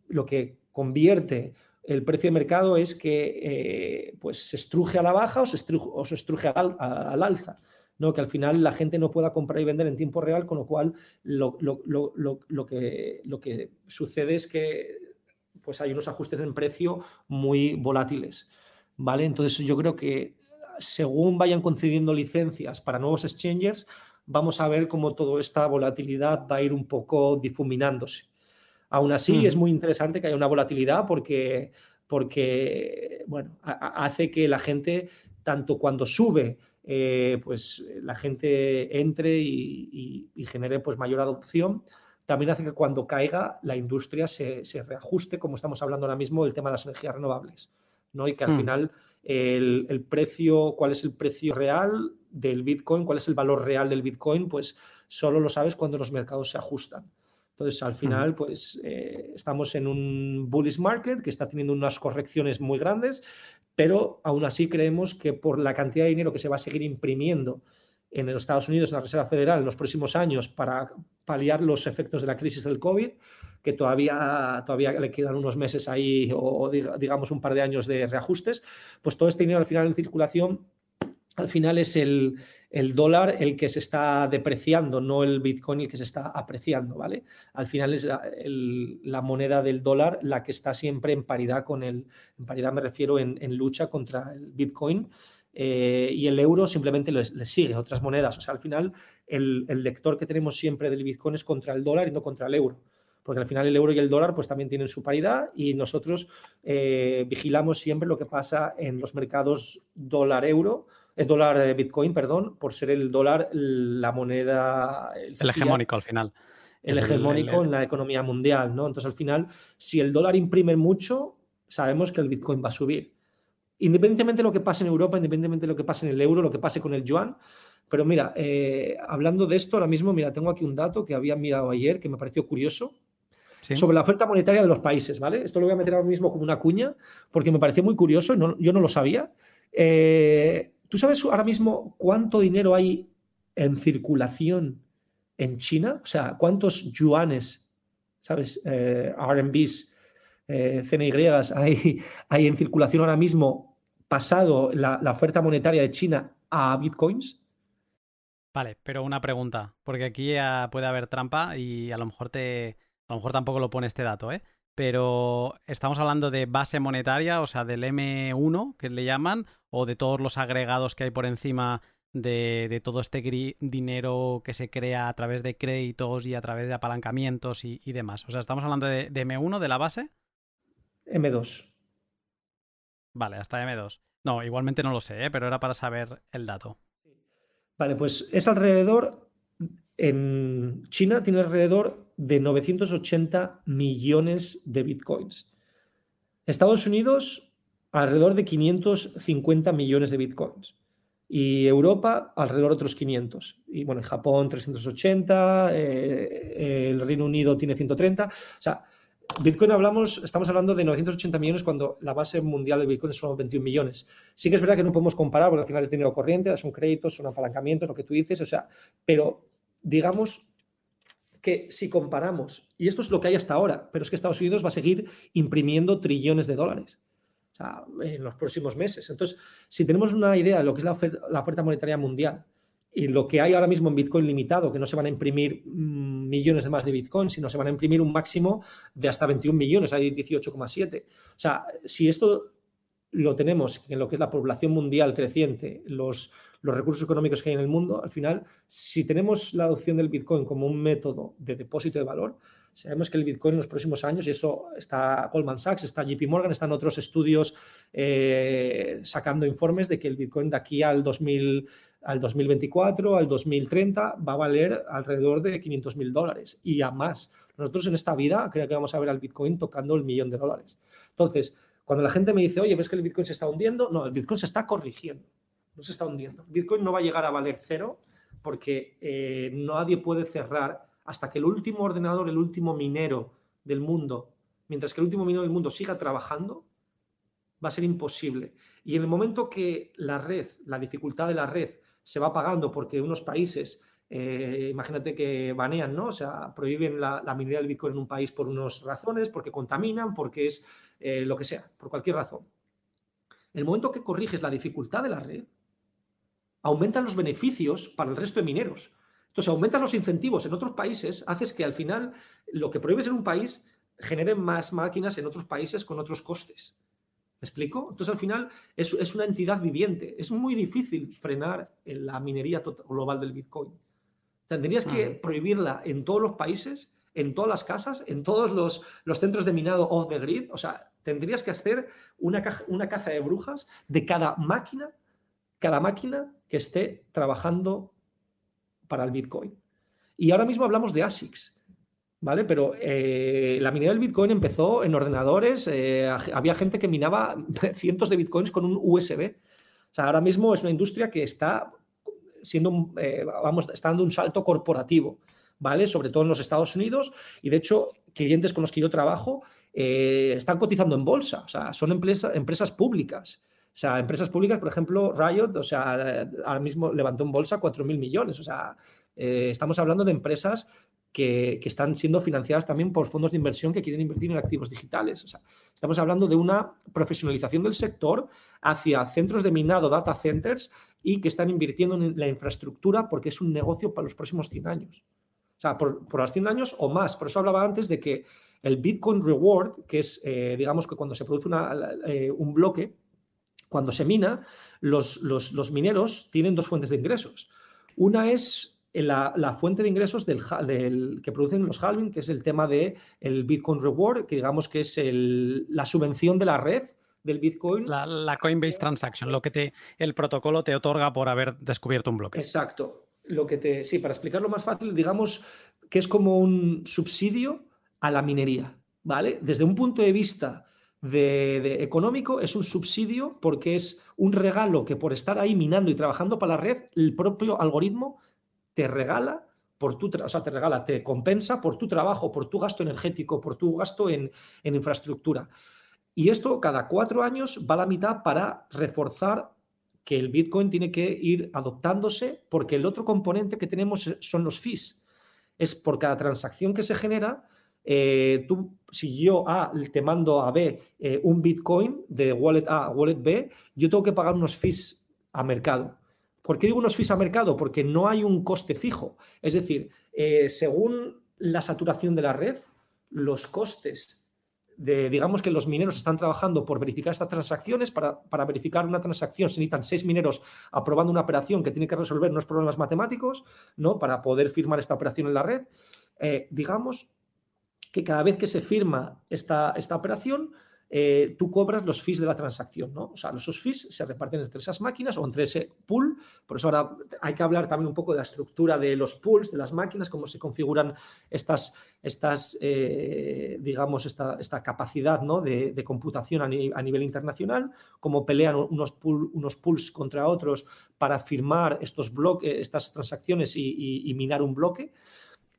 lo que convierte el precio de mercado es que eh, pues se estruje a la baja o se estruje, o se estruje al alza. ¿No? que al final la gente no pueda comprar y vender en tiempo real, con lo cual lo, que, lo que sucede es que pues hay unos ajustes en precio muy volátiles. ¿vale? Entonces yo creo que según vayan concediendo licencias para nuevos exchangers, vamos a ver cómo toda esta volatilidad va a ir un poco difuminándose. Aún así, es muy interesante que haya una volatilidad porque, porque bueno, hace que la gente, tanto cuando sube eh, pues eh, la gente entre y, genere pues mayor adopción. También hace que cuando caiga la industria se, reajuste, como estamos hablando ahora mismo, del tema de las energías renovables. ¿no? Y que al hmm. final el, precio, cuál es el precio real del Bitcoin, cuál es el valor real del Bitcoin, pues solo lo sabes cuando los mercados se ajustan. Entonces, al hmm. final, pues eh, estamos en un bullish market que está teniendo unas correcciones muy grandes pero aún así creemos que por la cantidad de dinero que se va a seguir imprimiendo en los Estados Unidos, en la Reserva Federal, en los próximos años para paliar los efectos de la crisis del COVID, que todavía, todavía le quedan unos meses ahí o digamos un par de años de reajustes, pues todo este dinero al final en circulación al final es el, dólar el que se está depreciando, no el Bitcoin el que se está apreciando, ¿vale? Al final es la, moneda del dólar la que está siempre en paridad con el, en paridad me refiero en, lucha contra el Bitcoin, eh, y el euro simplemente le, sigue otras monedas. O sea, al final el, lector que tenemos siempre del Bitcoin es contra el dólar y no contra el euro porque al final el euro y el dólar pues también tienen su paridad y nosotros eh, vigilamos siempre lo que pasa en los mercados dólar-euro el dólar de Bitcoin, perdón, por ser el dólar la moneda... El, hegemónico al final. El hegemónico en la economía mundial, ¿no? Entonces al final, si el dólar imprime mucho, sabemos que el Bitcoin va a subir. Independientemente de lo que pase en Europa, independientemente de lo que pase en el euro, lo que pase con el yuan, pero mira, eh, hablando de esto, ahora mismo, mira, tengo aquí un dato que había mirado ayer que me pareció curioso sobre la oferta monetaria de los países, ¿vale? Esto lo voy a meter ahora mismo como una cuña porque me pareció muy curioso, yo no lo sabía. Eh, ¿Tú sabes ahora mismo cuánto dinero hay en circulación en China? O sea, ¿cuántos yuanes, sabes, eh, RMBs, eh, hay, *laughs* hay en circulación ahora mismo pasado la, oferta monetaria de China a bitcoins? Vale, pero una pregunta, porque aquí puede haber trampa y a lo mejor te, a lo mejor tampoco lo pone este dato, ¿eh? Pero estamos hablando de base monetaria, o sea, del M1 que le llaman, o de todos los agregados que hay por encima de, todo este dinero que se crea a través de créditos y a través de apalancamientos y, demás. O sea, estamos hablando de, de, M1, de la base. M2. Vale, hasta M2. No, igualmente no lo sé, ¿eh? pero era para saber el dato. Vale, pues es alrededor, en China tiene alrededor de 980 millones de bitcoins. Estados Unidos, alrededor de 550 millones de bitcoins. Y Europa, alrededor de otros 500. Y bueno, en Japón, 380, eh, el Reino Unido tiene 130. O sea, Bitcoin hablamos, estamos hablando de 980 millones cuando la base mundial de Bitcoin son 21 millones. Sí que es verdad que no podemos comparar porque al final es dinero corriente, son créditos, son apalancamientos, lo que tú dices, o sea, pero digamos que si comparamos, y esto es lo que hay hasta ahora, pero es que Estados Unidos va a seguir imprimiendo trillones de dólares en los próximos meses. Entonces, si tenemos una idea de lo que es la oferta, monetaria mundial y lo que hay ahora mismo en Bitcoin limitado, que no se van a imprimir mm, millones de más de Bitcoin, sino se van a imprimir un máximo de hasta 21 millones, hay 18,7. O sea, si esto lo tenemos en lo que es la población mundial creciente, los, los recursos económicos que hay en el mundo, al final, si tenemos la adopción del Bitcoin como un método de depósito de valor, sabemos que el Bitcoin en los próximos años, y eso está Goldman Sachs, está JP Morgan, están otros estudios eh, sacando informes de que el Bitcoin de aquí al 2000 al 2024, al 2030, va a valer alrededor de 500 mil dólares y a más. Nosotros en esta vida creo que vamos a ver al Bitcoin tocando el millón de dólares. Entonces, cuando la gente me dice, oye, ¿ves que el Bitcoin se está hundiendo? No, el Bitcoin se está corrigiendo no se está hundiendo. Bitcoin no va a llegar a valer cero porque eh, nadie puede cerrar hasta que el último ordenador, el último minero del mundo, mientras que el último minero del mundo siga trabajando, va a ser imposible. Y en el momento que la red, la dificultad de la red se va pagando porque unos países, eh, imagínate que banean, ¿no? O sea, prohíben la, minería del Bitcoin en un país por unas razones, porque contaminan, porque es eh, lo que sea, por cualquier razón. El momento que corriges la dificultad de la red, aumentan los beneficios para el resto de mineros. Entonces, aumentan los incentivos en otros países, haces que al final lo que prohíbes en un país genere más máquinas en otros países con otros costes. ¿Me explico? Entonces, al final es, es una entidad viviente. Es muy difícil frenar la minería global del Bitcoin. Tendrías que prohibirla en todos los países, en todas las casas, en todos los, los centros de minado off the grid. O sea, tendrías que hacer una, una caza de brujas de cada máquina cada máquina que esté trabajando para el Bitcoin. Y ahora mismo hablamos de ASICs, ¿vale? Pero eh, la minería del Bitcoin empezó en ordenadores, eh, había gente que minaba *laughs* cientos de Bitcoins con un USB. O sea, ahora mismo es una industria que está siendo, eh, vamos, está dando un salto corporativo, ¿vale? Sobre todo en los Estados Unidos y de hecho clientes con los que yo trabajo están cotizando en bolsa, o sea, son empresas públicas. O sea, empresas públicas, por ejemplo, Riot, o sea, ahora mismo levantó en bolsa 4.000 millones. O sea, eh, estamos hablando de empresas que, están siendo financiadas también por fondos de inversión que quieren invertir en activos digitales. O sea, estamos hablando de una profesionalización del sector hacia centros de minado, data centers, y que están invirtiendo en la infraestructura porque es un negocio para los próximos 100 años. O sea, por, los 100 años o más. Por eso hablaba antes de que el Bitcoin Reward, que es, eh, digamos que cuando se produce eh, un bloque, cuando se mina, los, los, mineros tienen dos fuentes de ingresos. Una es la, fuente de ingresos del, que producen los halving, que es el tema del el Bitcoin Reward, que digamos que es la subvención de la red del Bitcoin. La, Coinbase Transaction, lo que te, el protocolo te otorga por haber descubierto un bloque. Exacto. Lo que te, sí, para explicarlo más fácil, digamos que es como un subsidio a la minería, ¿vale? Desde un punto de vista de, económico, es un subsidio porque es un regalo que por estar ahí minando y trabajando para la red, el propio algoritmo te regala por tu, o sea, te regala, te compensa por tu trabajo, por tu gasto energético, por tu gasto en, en infraestructura. Y esto cada cuatro años va a la mitad para reforzar que el Bitcoin tiene que ir adoptándose porque el otro componente que tenemos son los fees. Es por cada transacción que se genera, eh, tú, si yo A te mando a B eh, un Bitcoin de wallet A a wallet B, yo tengo que pagar unos fees a mercado. ¿Por qué digo unos fees a mercado? Porque no hay un coste fijo. Es decir, eh, según la saturación de la red, los costes de, digamos que los mineros están trabajando por verificar estas transacciones. Para, verificar una transacción se necesitan seis mineros aprobando una operación que tiene que resolver unos problemas matemáticos, ¿no? Para poder firmar esta operación en la red. Digamos que cada vez que se firma esta, esta operación, eh, tú cobras los fees de la transacción, ¿no? O sea, esos fees se reparten entre esas máquinas o entre ese pool. Por eso ahora hay que hablar también un poco de la estructura de los pools, de las máquinas, cómo se configuran estas, estas eh, digamos, esta, esta, capacidad ¿no? de, computación a, nivel internacional, cómo pelean unos, unos pools contra otros para firmar estos estas transacciones y minar un bloque.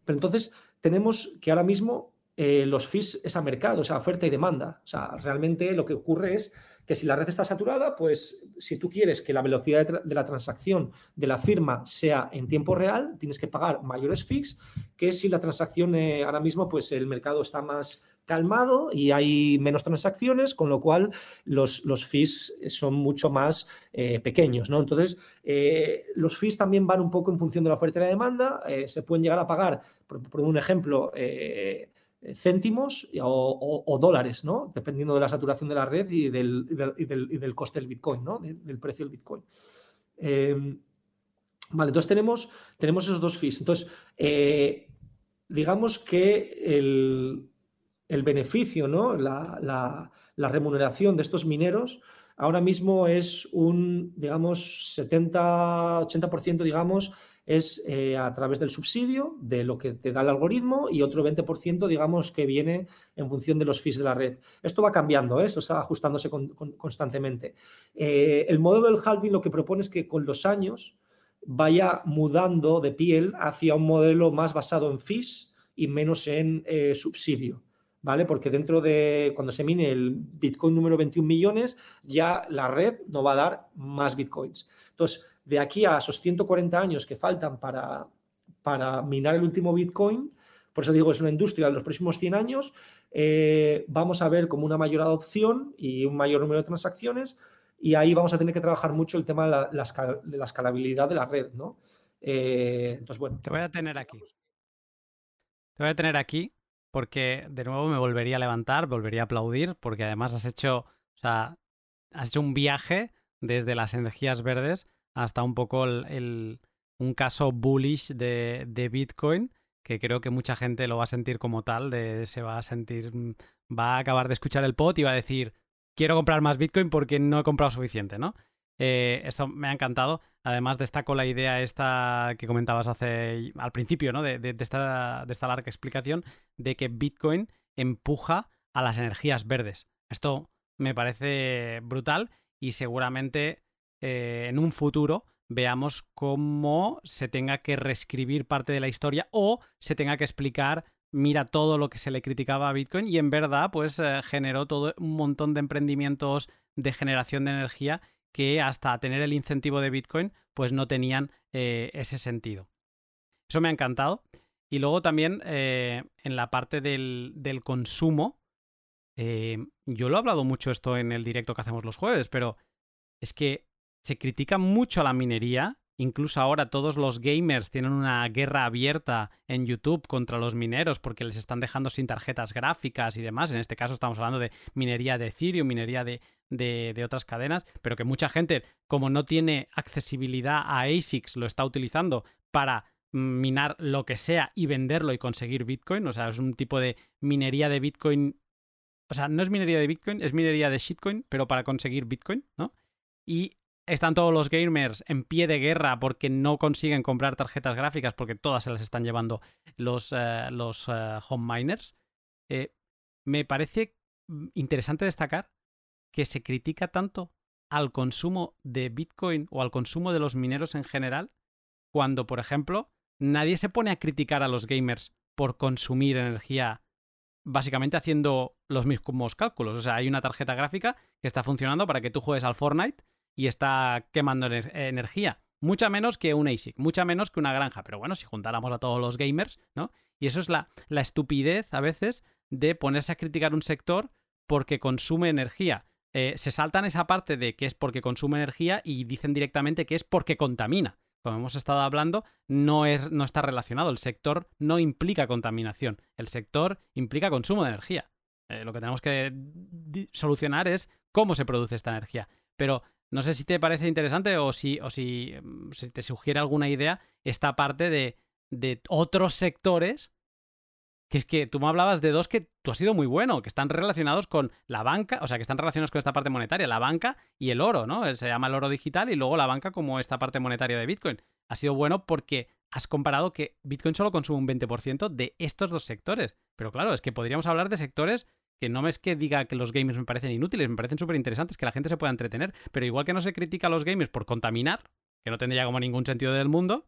Pero entonces tenemos que ahora mismo eh, los fees es a mercado, o sea, oferta y demanda. O sea, realmente lo que ocurre es que si la red está saturada, pues si tú quieres que la velocidad de, la transacción de la firma sea en tiempo real, tienes que pagar mayores fees que si la transacción eh, ahora mismo, pues el mercado está más calmado y hay menos transacciones, con lo cual los, los fees son mucho más eh, pequeños. ¿no? Entonces, los fees también van un poco en función de la oferta y la demanda. se pueden llegar a pagar, por, por un ejemplo, céntimos o, dólares, ¿no? Dependiendo de la saturación de la red y del, del, coste del Bitcoin, ¿no? del precio del Bitcoin. Em, vale, entonces tenemos, tenemos esos dos fees. Entonces, eh, digamos que el, beneficio, ¿no? La, la, remuneración de estos mineros ahora mismo es un, digamos, 70-80%, digamos, es eh, a través del subsidio, de lo que te da el algoritmo, y otro 20%, digamos, que viene en función de los fees de la red. Esto va cambiando, ¿eh? esto está ajustándose constantemente. Eh, el modelo del halving lo que propone es que con los años vaya mudando de piel hacia un modelo más basado en fees y menos en subsidio. ¿Vale? Porque dentro de cuando se mine el Bitcoin número 21 millones, ya la red no va a dar más Bitcoins. Entonces, de aquí a esos 140 años que faltan para, para minar el último Bitcoin, por eso digo, es una industria de los próximos 100 años, eh, vamos a ver como una mayor adopción y un mayor número de transacciones y ahí vamos a tener que trabajar mucho el tema de la, escalabilidad de la red, ¿no? Eh, entonces, bueno. Te voy a tener aquí. Te voy a tener aquí porque de nuevo me volvería a levantar, volvería a aplaudir, porque además has hecho, o sea, has hecho un viaje desde las energías verdes hasta un poco el, un caso bullish de, de, Bitcoin, que creo que mucha gente lo va a sentir como tal, de, se va a sentir, mm, va a acabar de escuchar el pot y va a decir, quiero comprar más Bitcoin porque no he comprado suficiente, ¿no? Eh, esto me ha encantado. Además, destaco la idea esta que comentabas hace al principio, ¿no? De, esta, de esta larga explicación de que Bitcoin empuja a las energías verdes. Esto me parece brutal y seguramente eh, en un futuro veamos cómo se tenga que reescribir parte de la historia o se tenga que explicar mira todo lo que se le criticaba a Bitcoin y en verdad pues eh, generó todo un montón de emprendimientos de generación de energía que hasta tener el incentivo de Bitcoin pues no tenían eh, ese sentido. Eso me ha encantado. Y luego también en la parte del, del consumo, yo lo he hablado mucho esto en el directo que hacemos los jueves, pero es que se critica mucho a la minería. Incluso ahora todos los gamers tienen una guerra abierta en YouTube contra los mineros porque les están dejando sin tarjetas gráficas y demás. En este caso estamos hablando de minería de Ethereum, minería de, otras cadenas, pero que mucha gente, como no tiene accesibilidad a ASICs, lo está utilizando para minar lo que sea y venderlo y conseguir Bitcoin. O sea, es un tipo de minería de Bitcoin. O sea, no es minería de Bitcoin, es minería de shitcoin, pero para conseguir Bitcoin, ¿no? Y están todos los gamers en pie de guerra porque no consiguen comprar tarjetas gráficas porque todas se las están llevando los, eh, los eh, home miners. Eh, me parece interesante destacar que se critica tanto al consumo de Bitcoin o al consumo de los mineros en general cuando, por ejemplo, nadie se pone a criticar a los gamers por consumir energía básicamente haciendo los mismos cálculos. O sea, hay una tarjeta gráfica que está funcionando para que tú juegues al Fortnite y está quemando energía. Mucha menos que un ASIC, mucha menos que una granja. Pero bueno, si juntáramos a todos los gamers, ¿no? Y eso es la, la estupidez a veces de ponerse a criticar un sector porque consume energía. eh, se saltan esa parte de que es porque consume energía y dicen directamente que es porque contamina. Como hemos estado hablando, no, es, no está relacionado. El sector no implica contaminación. El sector implica consumo de energía. Eh, lo que tenemos que solucionar es cómo se produce esta energía. Pero no sé si te parece interesante o si, o si, mm, te sugiere alguna idea esta parte de, de otros sectores que es que tú me hablabas de dos que tú has sido muy bueno, que están relacionados con la banca, o sea, que están relacionados con esta parte monetaria, la banca y el oro, ¿no? Se llama el oro digital y luego la banca como esta parte monetaria de Bitcoin. Ha sido bueno porque has comparado que Bitcoin solo consume un 20% de estos dos sectores. Pero claro, es que podríamos hablar de sectores que no es que diga que los gamers me parecen inútiles, me parecen súper interesantes, que la gente se pueda entretener, pero igual que no se critica a los gamers por contaminar, que no tendría como ningún sentido del mundo,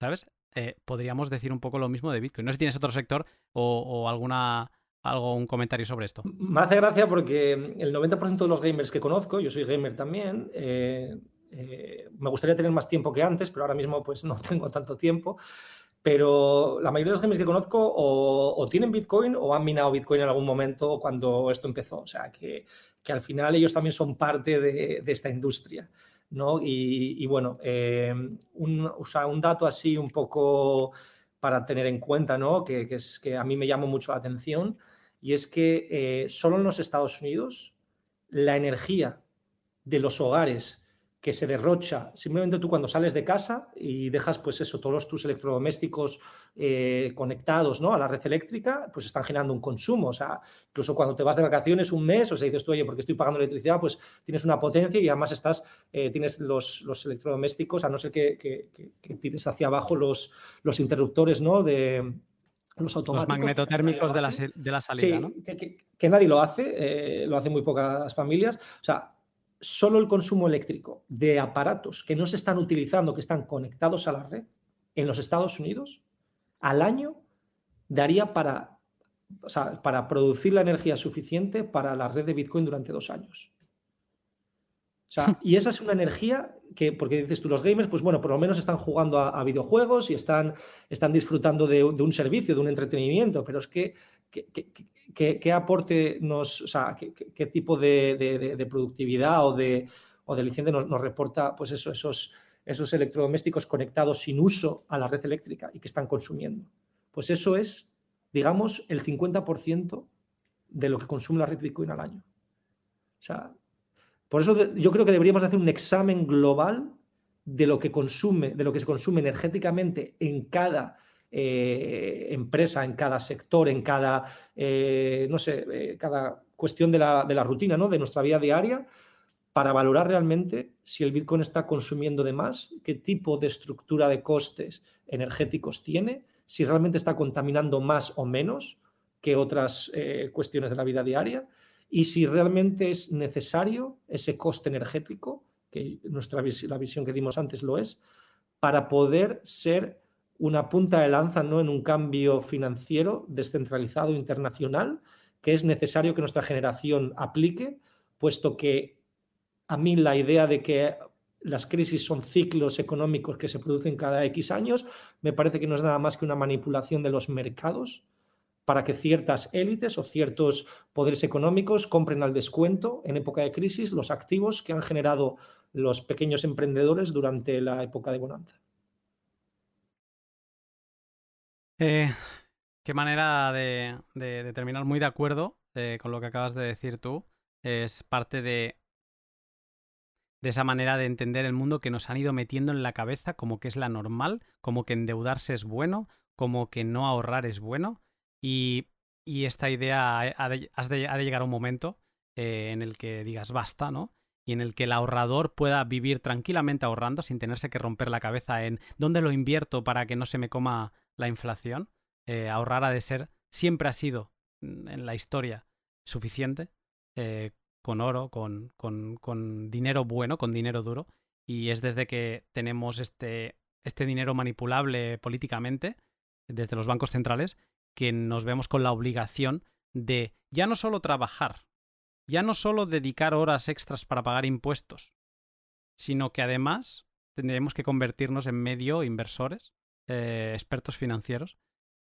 ¿sabes? Eh, podríamos decir un poco lo mismo de Bitcoin. No sé si tienes otro sector o, alguna algo, un comentario sobre esto. Me hace gracia porque el 90% de los gamers que conozco, yo soy gamer también, eh, eh, me gustaría tener más tiempo que antes, pero ahora mismo pues no *laughs* tengo tanto tiempo. Pero la mayoría de los gamers que conozco o, tienen Bitcoin o han minado Bitcoin en algún momento cuando esto empezó. O sea, que, al final ellos también son parte de esta industria. ¿no? Y, bueno, eh, un, un dato así un poco para tener en cuenta, ¿no? Que, que a mí me llama mucho la atención, y es que eh, solo en los Estados Unidos la energía de los hogares que se derrocha simplemente tú cuando sales de casa y dejas pues eso, todos tus electrodomésticos eh, conectados ¿no? a la red eléctrica, pues están generando un consumo. O sea, incluso cuando te vas de vacaciones un mes, o sea, dices tú, oye, porque estoy pagando electricidad, pues tienes una potencia y además estás, eh, tienes los, los, electrodomésticos, a no ser que, que, tires hacia abajo los, los interruptores ¿no? de, los automáticos. Los magnetotérmicos de la, de la salida, sí, ¿no? que, nadie lo hace, eh, lo hacen muy pocas familias. O sea, solo el consumo eléctrico de aparatos que no se están utilizando, que están conectados a la red en los Estados Unidos, al año daría para, para producir la energía suficiente para la red de Bitcoin durante dos años. *laughs* y esa es una energía que, porque dices tú, los gamers, pues bueno, por lo menos están jugando a, videojuegos y están, están disfrutando de, un servicio, de un entretenimiento, pero es que ¿qué, aporte nos, o sea, qué, tipo de, productividad o de, o de licencia nos, reporta pues eso, esos, esos electrodomésticos conectados sin uso a la red eléctrica y que están consumiendo? Pues eso es, digamos, el 50% de lo que consume la red Bitcoin al año. O sea, por eso yo creo que deberíamos hacer un examen global de lo que consume, de lo que se consume energéticamente en cada eh, empresa, en cada sector, en cada, eh, no sé, eh, cada cuestión de la, de la, rutina, ¿no? De nuestra vida diaria, para valorar realmente si el Bitcoin está consumiendo de más, qué tipo de estructura de costes energéticos tiene, si realmente está contaminando más o menos que otras cuestiones de la vida diaria y si realmente es necesario ese coste energético, que nuestra la visión que dimos antes lo es, para poder ser una punta de lanza ¿no? en un cambio financiero descentralizado internacional que es necesario que nuestra generación aplique, puesto que a mí la idea de que las crisis son ciclos económicos que se producen cada X años, me parece que no es nada más que una manipulación de los mercados para que ciertas élites o ciertos poderes económicos compren al descuento en época de crisis los activos que han generado los pequeños emprendedores durante la época de bonanza. Eh, qué manera de, terminar muy de acuerdo eh, con lo que acabas de decir tú. Es parte de, esa manera de entender el mundo que nos han ido metiendo en la cabeza como que es la normal, como que endeudarse es bueno, como que no ahorrar es bueno. Y, esta idea ha de, de, llegar a un momento eh, en el que digas basta, ¿no? y en el que el ahorrador pueda vivir tranquilamente ahorrando sin tenerse que romper la cabeza en dónde lo invierto para que no se me coma la inflación. Eh, ahorrar de ser, siempre ha sido mm, en la historia suficiente, eh, con oro, con, con, con, dinero bueno, con dinero duro, y es desde que tenemos este, este dinero manipulable políticamente, desde los bancos centrales, que nos vemos con la obligación de ya no solo trabajar, ya no solo dedicar horas extras para pagar impuestos, sino que además tendremos que convertirnos en medio inversores, eh, expertos financieros,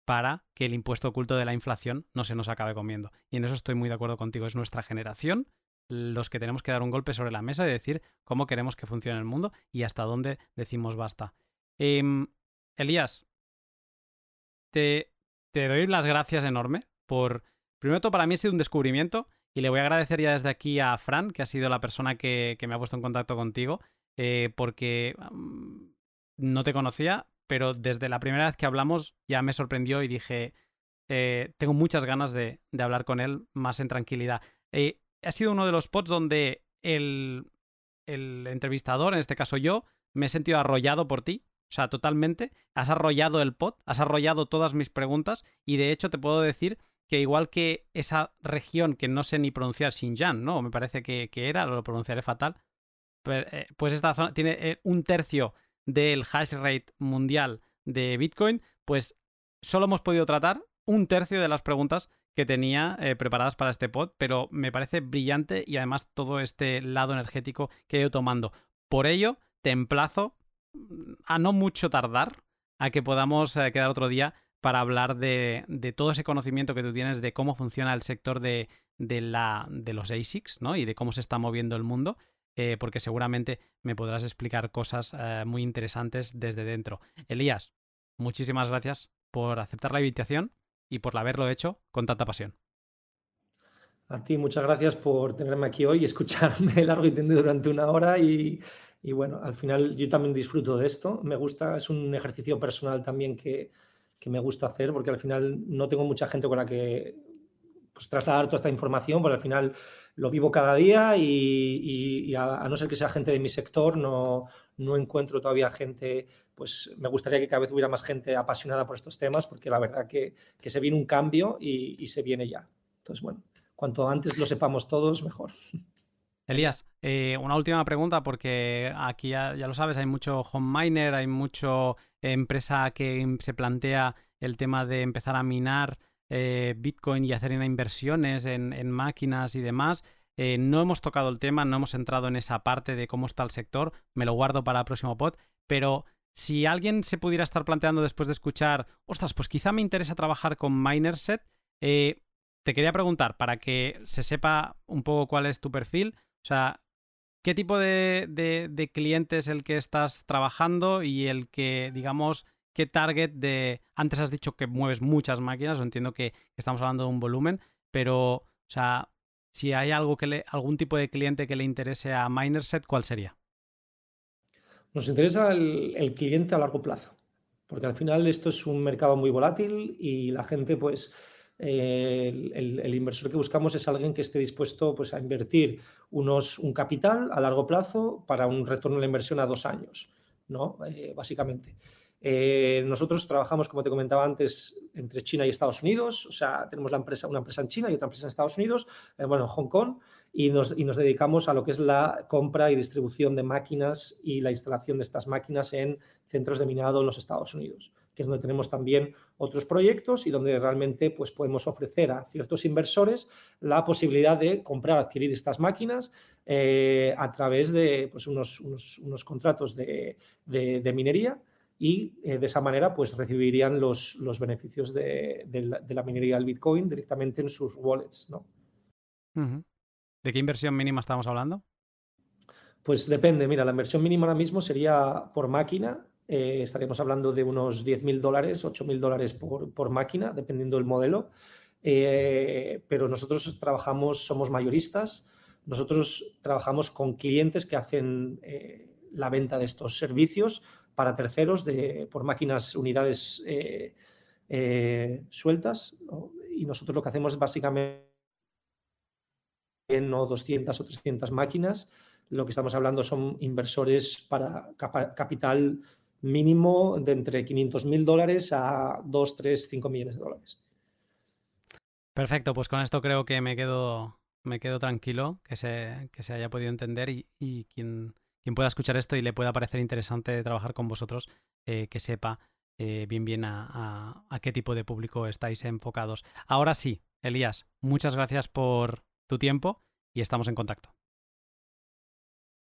para que el impuesto oculto de la inflación no se nos acabe comiendo. Y en eso estoy muy de acuerdo contigo. Es nuestra generación los que tenemos que dar un golpe sobre la mesa y decir cómo queremos que funcione el mundo y hasta dónde decimos basta. Em, Elías, te, te doy las gracias enorme por... Primero todo, para mí ha sido un descubrimiento y le voy a agradecer ya desde aquí a Fran, que ha sido la persona que, me ha puesto en contacto contigo, eh, porque no te conocía, pero desde la primera vez que hablamos ya me sorprendió y dije, eh, tengo muchas ganas de, hablar con él más en tranquilidad. Eh, ha sido uno de los pods donde el, entrevistador, en este caso yo, me he sentido arrollado por ti. O sea, totalmente. Has arrollado el pod, has arrollado todas mis preguntas y de hecho te puedo decir que igual que esa región que no sé ni pronunciar Xinjiang, ¿no? Me parece que, que era, lo pronunciaré fatal. Eh, pues esta zona tiene un tercio del hash rate mundial de Bitcoin, pues solo hemos podido tratar un tercio de las preguntas que tenía eh, preparadas para este pod, pero me parece brillante y además todo este lado energético que he ido tomando. Por ello, te emplazo mm, a no mucho tardar a que podamos eh, quedar otro día para hablar de, todo ese conocimiento que tú tienes de cómo funciona el sector de, de los ASICs ¿no? y de cómo se está moviendo el mundo. Eh, porque seguramente me podrás explicar cosas muy interesantes desde dentro. Elías, muchísimas gracias por aceptar la invitación y por haberlo hecho con tanta pasión. A ti, muchas gracias por tenerme aquí hoy y escucharme *laughs* largo y tendido durante una hora. Y, bueno, al final yo también disfruto de esto. Me gusta, es un ejercicio personal también que, me gusta hacer porque al final no tengo mucha gente con la que pues, trasladar toda esta información, porque al final lo vivo cada día y, a, no ser que sea gente de mi sector, no, no encuentro todavía gente, pues me gustaría que cada vez hubiera más gente apasionada por estos temas, porque la verdad que, se viene un cambio y, se viene ya. Entonces, bueno, cuanto antes lo sepamos todos, mejor. *laughs* Elías, eh, una última pregunta porque aquí ya, lo sabes, hay mucho home miner, hay mucha empresa que se plantea el tema de empezar a minar eh, Bitcoin y hacer inversiones en, máquinas y demás. Eh, no hemos tocado el tema, no hemos entrado en esa parte de cómo está el sector, me lo guardo para el próximo pod, pero si alguien se pudiera estar planteando después de escuchar, ostras, pues quizá me interesa trabajar con Minerset, eh, te quería preguntar, para que se sepa un poco cuál es tu perfil, o sea, ¿qué tipo de, de cliente es el que estás trabajando y el que, digamos, qué target de... Antes has dicho que mueves muchas máquinas, o entiendo que estamos hablando de un volumen, pero, o sea, si hay algo que le, algún tipo de cliente que le interese a Minerset, ¿cuál sería? Nos interesa el, cliente a largo plazo, porque al final esto es un mercado muy volátil y la gente, pues, eh, el, inversor que buscamos es alguien que esté dispuesto pues, a invertir unos, un capital a largo plazo para un retorno de la inversión a dos años, ¿no? Eh, básicamente. Eh, nosotros trabajamos, como te comentaba antes, entre China y Estados Unidos, o sea, tenemos una empresa en China y otra empresa en Estados Unidos, eh, bueno, en Hong Kong, y nos, y nos, dedicamos a lo que es la compra y distribución de máquinas y la instalación de estas máquinas en centros de minado en los Estados Unidos, que es donde tenemos también otros proyectos y donde realmente pues, podemos ofrecer a ciertos inversores la posibilidad de comprar, adquirir estas máquinas eh, a través de pues, unos, unos, contratos de, de minería y eh, de esa manera pues recibirían los, los beneficios de, la, minería del Bitcoin directamente en sus wallets. ¿no? ¿De qué inversión mínima estamos hablando? Pues depende, mira, la inversión mínima ahora mismo sería por máquina, eh, estaríamos hablando de unos 10.000 dólares, 8.000 dólares por, por, máquina, dependiendo del modelo, eh, pero nosotros trabajamos, somos mayoristas, nosotros trabajamos con clientes que hacen la venta de estos servicios para terceros de, por máquinas, unidades eh, eh, sueltas. Y nosotros lo que hacemos es básicamente no 200 o 300 máquinas. Lo que estamos hablando son inversores para capital mínimo de entre 500 mil dólares a 2, 3, 5 millones de dólares. Perfecto, pues con esto creo que me quedo, me quedo tranquilo, que se, que se haya podido entender y, y quien quien pueda escuchar esto y le pueda parecer interesante trabajar con vosotros, eh, que sepa eh, bien bien a, a, qué tipo de público estáis enfocados. Ahora sí, Elías, muchas gracias por tu tiempo y estamos en contacto.